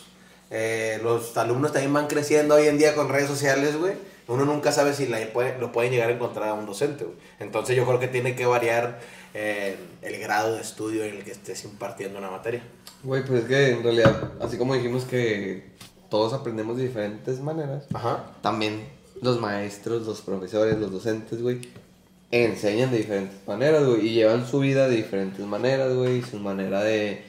eh, los alumnos también van creciendo hoy en día con redes sociales, güey. Uno nunca sabe si la puede- lo pueden llegar a encontrar a un docente, güey. Entonces yo creo que tiene que variar eh, el grado de estudio en el que estés impartiendo una materia. Güey, pues es que en realidad, así como dijimos que todos aprendemos de diferentes maneras, Ajá. también los maestros, los profesores, los docentes, güey, enseñan de diferentes maneras, güey, y llevan su vida de diferentes maneras, güey, su manera de,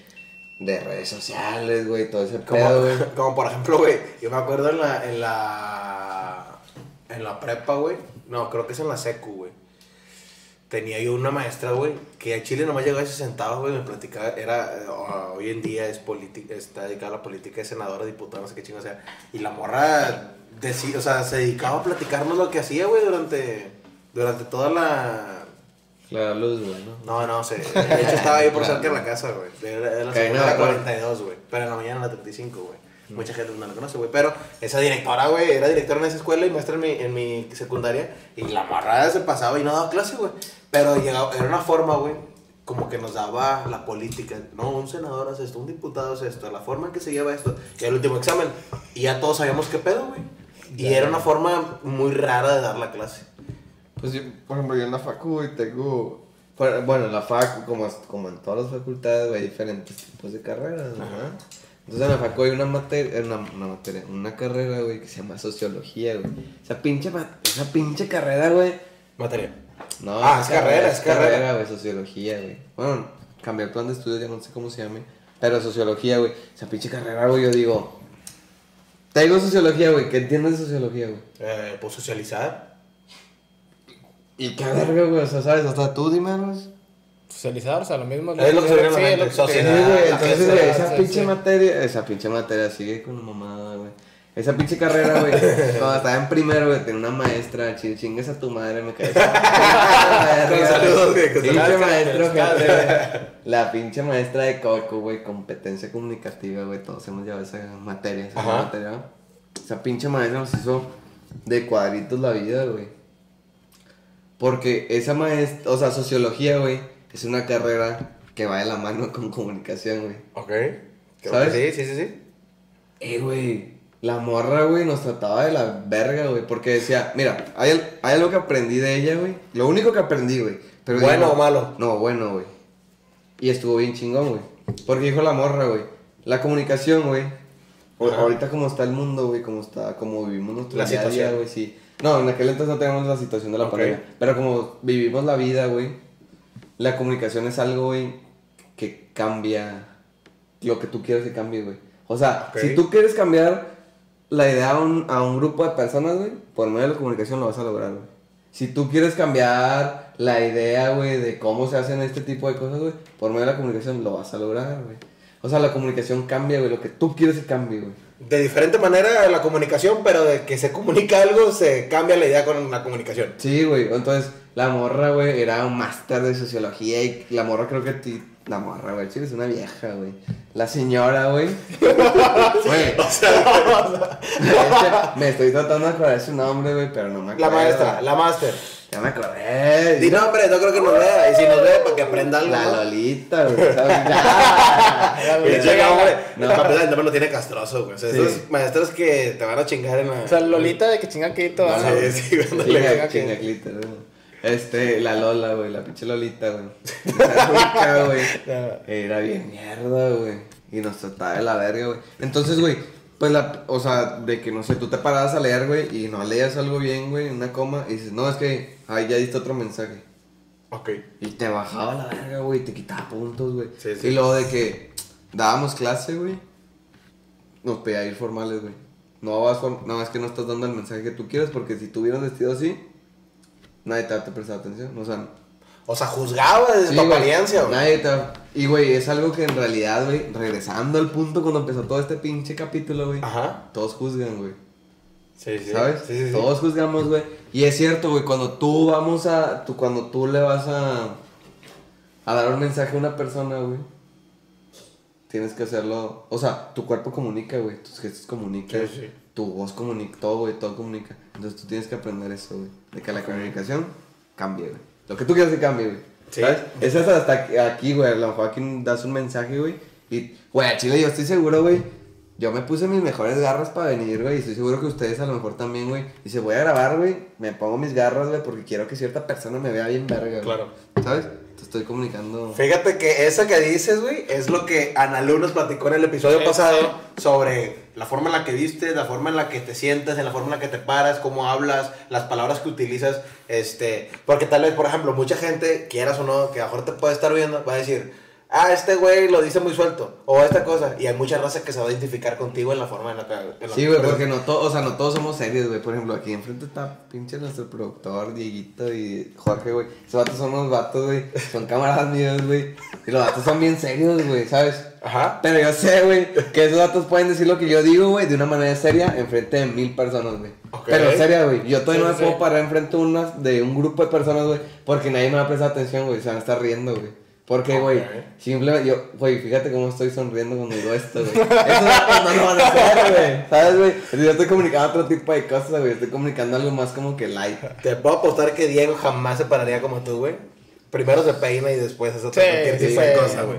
de redes sociales, güey, todo ese Como, pedo, güey. como por ejemplo, güey, yo me acuerdo en la, en la, en la prepa, güey, no, creo que es en la secu, güey. Tenía yo una maestra, güey, que a Chile nomás llegaba y se sentaba, güey, me platicaba, era, eh, o- hoy en día es política, está dedicada a la política, es senadora, diputada, no sé qué chingo sea, y la morra, deci- o sea, se dedicaba a platicarnos lo que hacía, güey, durante, durante toda la, Clara luz, güey, ¿no? no, no sé. De hecho, estaba ahí por cerca de la casa, güey. De, de la la de acuerdo. 42, güey. Pero en la mañana a la 35, güey. Mucha gente no la conoce, güey. Pero esa directora, güey, era directora en esa escuela y maestra en mi, en mi secundaria. Y la marrada se pasaba y no daba clase, güey. Pero llegaba, era una forma, güey, como que nos daba la política. No, un senador hace esto, un diputado hace esto, la forma en que se lleva esto. Y el último examen. Y ya todos sabíamos qué pedo, güey. Y era una forma muy rara de dar la clase. Pues yo, por ejemplo, yo en la facu, güey, tengo... Bueno, en la facu, como, como en todas las facultades, güey, hay diferentes tipos de carreras, ¿no? Entonces en la facu hay una materia, una, una materia, una carrera, güey, que se llama sociología, güey. Esa pinche, esa pinche carrera, güey. Materia. No, Ah, es carrera, es carrera. güey, sociología, güey. Bueno, cambié el plan de estudios, ya no sé cómo se llame. Pero sociología, güey. Esa pinche carrera, güey, yo digo... Te digo sociología, güey, ¿qué entiendes de sociología, güey? Eh, pues socializar. Y qué verga, güey, o sea, ¿sabes? Hasta tú dime, güey. Socializar, o sea, lo mismo. Es lo que se a la Sí, que- sociedad. Sí, güey, la entonces, güey, esa sí, pinche sí. materia, esa pinche materia sigue con mamada, güey. Esa pinche carrera, güey, cuando estaba en primero, güey, tenía una maestra, ching, chingues a tu madre, me caí. Con saludos, güey, con Pinche maestro, gente, La pinche maestra de Coco, güey, competencia comunicativa, güey, todos hemos llevado esa materia, esa Ajá. materia. Esa pinche maestra nos hizo de cuadritos la vida, güey. Porque esa maestra, o sea, sociología, güey, es una carrera que va de la mano con comunicación, güey. Ok. Creo ¿Sabes? que Sí, sí, sí, sí. Eh, güey, la morra, güey, nos trataba de la verga, güey, porque decía, mira, hay, hay algo que aprendí de ella, güey. Lo único que aprendí, güey. pero ¿Bueno digo- o malo? No, bueno, güey. Y estuvo bien chingón, güey. Porque dijo la morra, güey, la comunicación, güey. Ahorita como está el mundo, güey, como está, como vivimos nuestro La día a día, situación. güey, sí. No, en aquel entonces no teníamos la situación de la Ok. pandemia. Pero como vivimos la vida, güey, la comunicación es algo, güey, que cambia lo que tú quieres que cambie, güey. O sea, si tú quieres cambiar la idea a un, a un grupo de personas, güey, por medio de la comunicación lo vas a lograr, güey. Si tú quieres cambiar la idea, güey, de cómo se hacen este tipo de cosas, güey, por medio de la comunicación lo vas a lograr, güey. O sea, la comunicación cambia, güey, lo que tú quieres que cambie, güey. De diferente manera la comunicación, pero de que se comunica algo, se cambia la idea con la comunicación. Sí, güey. Entonces, la morra, güey, era un máster de sociología y la morra creo que ti... La morra, güey, chile es una vieja, güey. La señora, güey. Güey. Es que me estoy tratando de acordar su nombre, güey, pero no me La acuerdo. maestra, la máster. Ya me acordé. Di nombre, no creo que nos vea. Y si nos ve, para que aprenda algo. La ¿no? Lolita, güey. La. Pinche. No. Para el nombre lo tiene castroso, güey. O sea, Sí. esos maestros que te van a chingar en la. O sea, Lolita de que chinga quito, No, sí, sí, ándale. Chinga, Chinga, chinga. Este, la Lola, güey, la pinche Lolita, güey. Esa rica, güey. Era bien mierda, güey. Y nos trataba de la verga, güey. Entonces, güey, pues la, o sea, de que no sé, tú te parabas a leer, güey, y no leías algo bien, güey, una coma, y dices, no, es que, ay, ya diste otro mensaje. Ok. Y te bajaba la verga, güey, te quitaba puntos, güey. Sí, sí. Y luego de que dábamos clase, güey, nos pedía ir formales, güey. No vas form- no, es que no estás dando el mensaje que tú quieres, porque si tú hubieras vestido así, nadie te va a prestar atención. O sea, O sea, juzgaba desde sí, tu güey, apariencia, güey. Nadie Y, güey, es algo que en realidad, güey, regresando al punto cuando empezó todo este pinche capítulo, güey, Ajá. todos juzgan, güey. Sí, sí. ¿Sabes? Sí, sí, sí. Todos juzgamos, güey. Y es cierto, güey, cuando tú vamos a. Tú, cuando tú le vas a. a dar un mensaje a una persona, güey. Tienes que hacerlo. O sea, tu cuerpo comunica, güey. Tus gestos comunican. Sí, sí. Tu voz comunica. Todo, güey. Todo comunica. Entonces tú tienes que aprender eso, güey. De que la comunicación cambie, güey. Lo que tú quieras que cambie, güey. Sí. ¿Sabes? Eso es hasta aquí- aquí, güey. A lo mejor aquí das un mensaje, güey. Y, güey, a Chile yo estoy seguro, güey. Yo me puse mis mejores garras para venir, güey. Y estoy seguro que ustedes a lo mejor también, güey. Y si voy a grabar, güey, me pongo mis garras, güey, porque quiero que cierta persona me vea bien verga, güey. Claro. ¿Sabes? Te estoy comunicando. Fíjate que eso que dices, güey, es lo que Analu nos platicó en el episodio Sí, pasado sí. sobre la forma en la que vistes, la forma en la que te sientes, en la forma en la que te paras, cómo hablas, las palabras que utilizas, este, porque tal vez, por ejemplo, mucha gente, quieras o no, que a lo mejor te puede estar viendo, va a decir, ah, este güey lo dice muy suelto, o esta cosa, y hay mucha raza que se va a identificar contigo en la forma en la que... Sí, güey, porque no, to- o sea, no todos somos serios, güey. Por ejemplo, aquí enfrente está pinche nuestro productor, Dieguito y Jorge, güey. Esos vatos son unos vatos, güey. Son camaradas míos, güey. Y los vatos son bien serios, güey, ¿sabes? Ajá. Pero yo sé, güey, que esos datos pueden decir lo que yo digo, güey, de una manera seria enfrente de mil personas, güey. Ok. Pero seria, güey. Yo todavía Sí, no me sí. puedo parar enfrente de, unas, de un grupo de personas, güey, porque nadie me va a prestar atención, güey. Se van a estar riendo, güey. Porque, güey, simplemente yo, güey, fíjate cómo estoy sonriendo cuando digo esto, güey. Datos no lo van a hacer, güey. ¿Sabes, güey? Yo estoy comunicando otro tipo de cosas, güey. Estoy comunicando algo más como que light. Te puedo apostar que Diego jamás se pararía como tú, güey. Primero se peina y después hace otra Sí, tipo de sí. cosa, güey.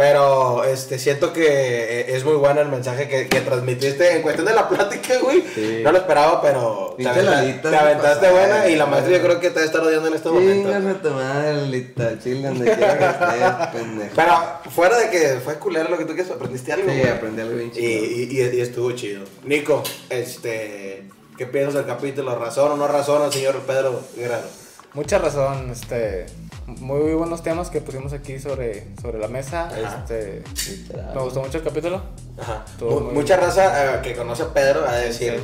Pero este, siento que eh, es muy bueno el mensaje que, que transmitiste en cuestión de la plática, güey. Sí. No lo esperaba, pero te, aventaste buena y la maestra yo creo que te va a estar odiando en este momento. Tu madre, Lolita. Chile, donde quiera que estés, pendejo. Pero fuera de que fue culero lo que tú quieres, aprendiste algo. Sí, güey? aprendí algo bien Y, chido. y, y- y estuvo chido. Nico, este, ¿qué piensas del capítulo? ¿Razón o no razón, señor Pedro Guerrero? Mucha razón, este, muy buenos temas que pusimos aquí sobre, sobre la mesa, Ajá. este, Literal. me gustó mucho el capítulo. Ajá. Estuvo Mu- muy Mucha raza eh, que conoce a Pedro va a decir, Sí.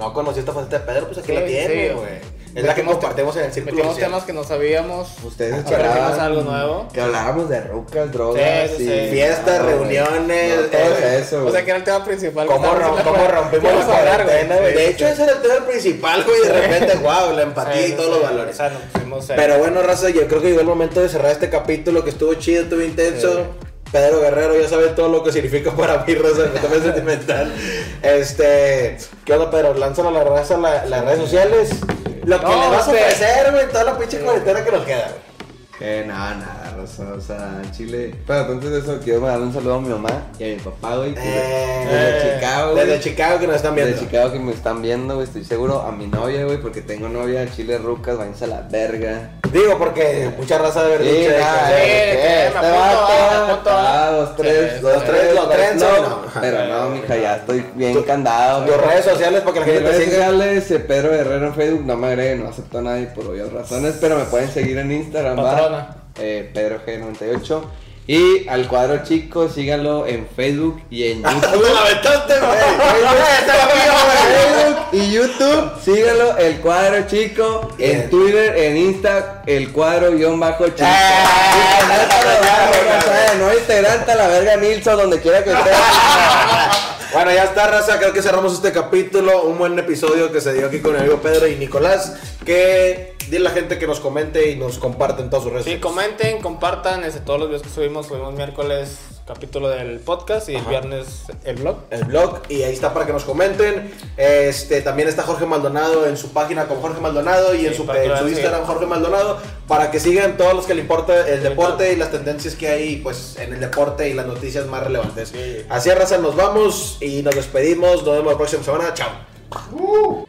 No conocí esta faceta de Pedro, pues aquí Sí, la tiene, sí. güey. Es la que compartimos en el círculo Metimos social. temas que no sabíamos, Ustedes esperaban algo nuevo. Que hablábamos de rucas, drogas, Sí, sí, y- sí. Fiestas, güey. reuniones, No, todo eso, O sea, que era el tema principal. ¿Cómo, rom- cómo rompimos la cuarentena? Sí, De hecho, sí. ese era el tema principal, güey. De repente, wow, la empatía y todos los valores. O sea, nos pusimos Pero bueno, raza, yo creo que llegó el momento de cerrar este capítulo que estuvo chido, estuvo intenso. Pedro Guerrero ya sabe todo lo que significa para mí, me tomé sentimental. Este, ¿qué onda, Pedro? Lánzalo a la raza, la- las redes sociales. Lo que No, le vas a ofrecer, güey, toda la pinche cuarentena que nos queda, güey. Que nada, nada, Rosa, o sea, Chile. Pero antes de eso, quiero mandar un saludo a mi mamá y a mi papá, güey. que Eh, desde Chicago, güey. Desde Chicago que nos están viendo. Desde Chicago que me están viendo, güey, estoy seguro. A mi novia, güey, porque tengo novia en Chile Rucas, váyanse a la verga. Digo, porque mucha raza de haber Sí, Este ah, dos, tres, Sí, dos, tres, dos, trenzos, no. Pero no, mija, ya estoy bien candado. Tus redes sociales para que la gente te redes siga. sociales, eh, Pedro Herrero en Facebook, no me agreguen, no acepto a nadie por obvias razones, pero me pueden seguir en Instagram, ¿va? Patrona. Eh, Pedro G98. Y al cuadro chico, síganlo en Facebook y en YouTube. ¡Este! Facebook y YouTube, síganlo, el cuadro chico, en Twitter, en Insta, el cuadro guion bajo chico. ¡Ah! No integrante a la verga Nilsson, donde quiera que esté. Bueno, ya está, raza. Creo que cerramos este capítulo. Un buen episodio que se dio aquí con el amigo Pedro y Nicolás. Que dile a la gente que nos comente y nos comparte en todas sus redes Sí, comenten, compartan, este, todos los videos que subimos, subimos miércoles capítulo del podcast y el viernes el blog. el blog y ahí está para que nos comenten. Este también está Jorge Maldonado en su página como Jorge Maldonado y en su, en su Instagram. Jorge Maldonado para que sigan todos los que le importa el deporte y las tendencias que hay pues en el deporte y las noticias más relevantes. Sí. Así raza nos vamos y nos despedimos. Nos vemos la próxima semana. Chao.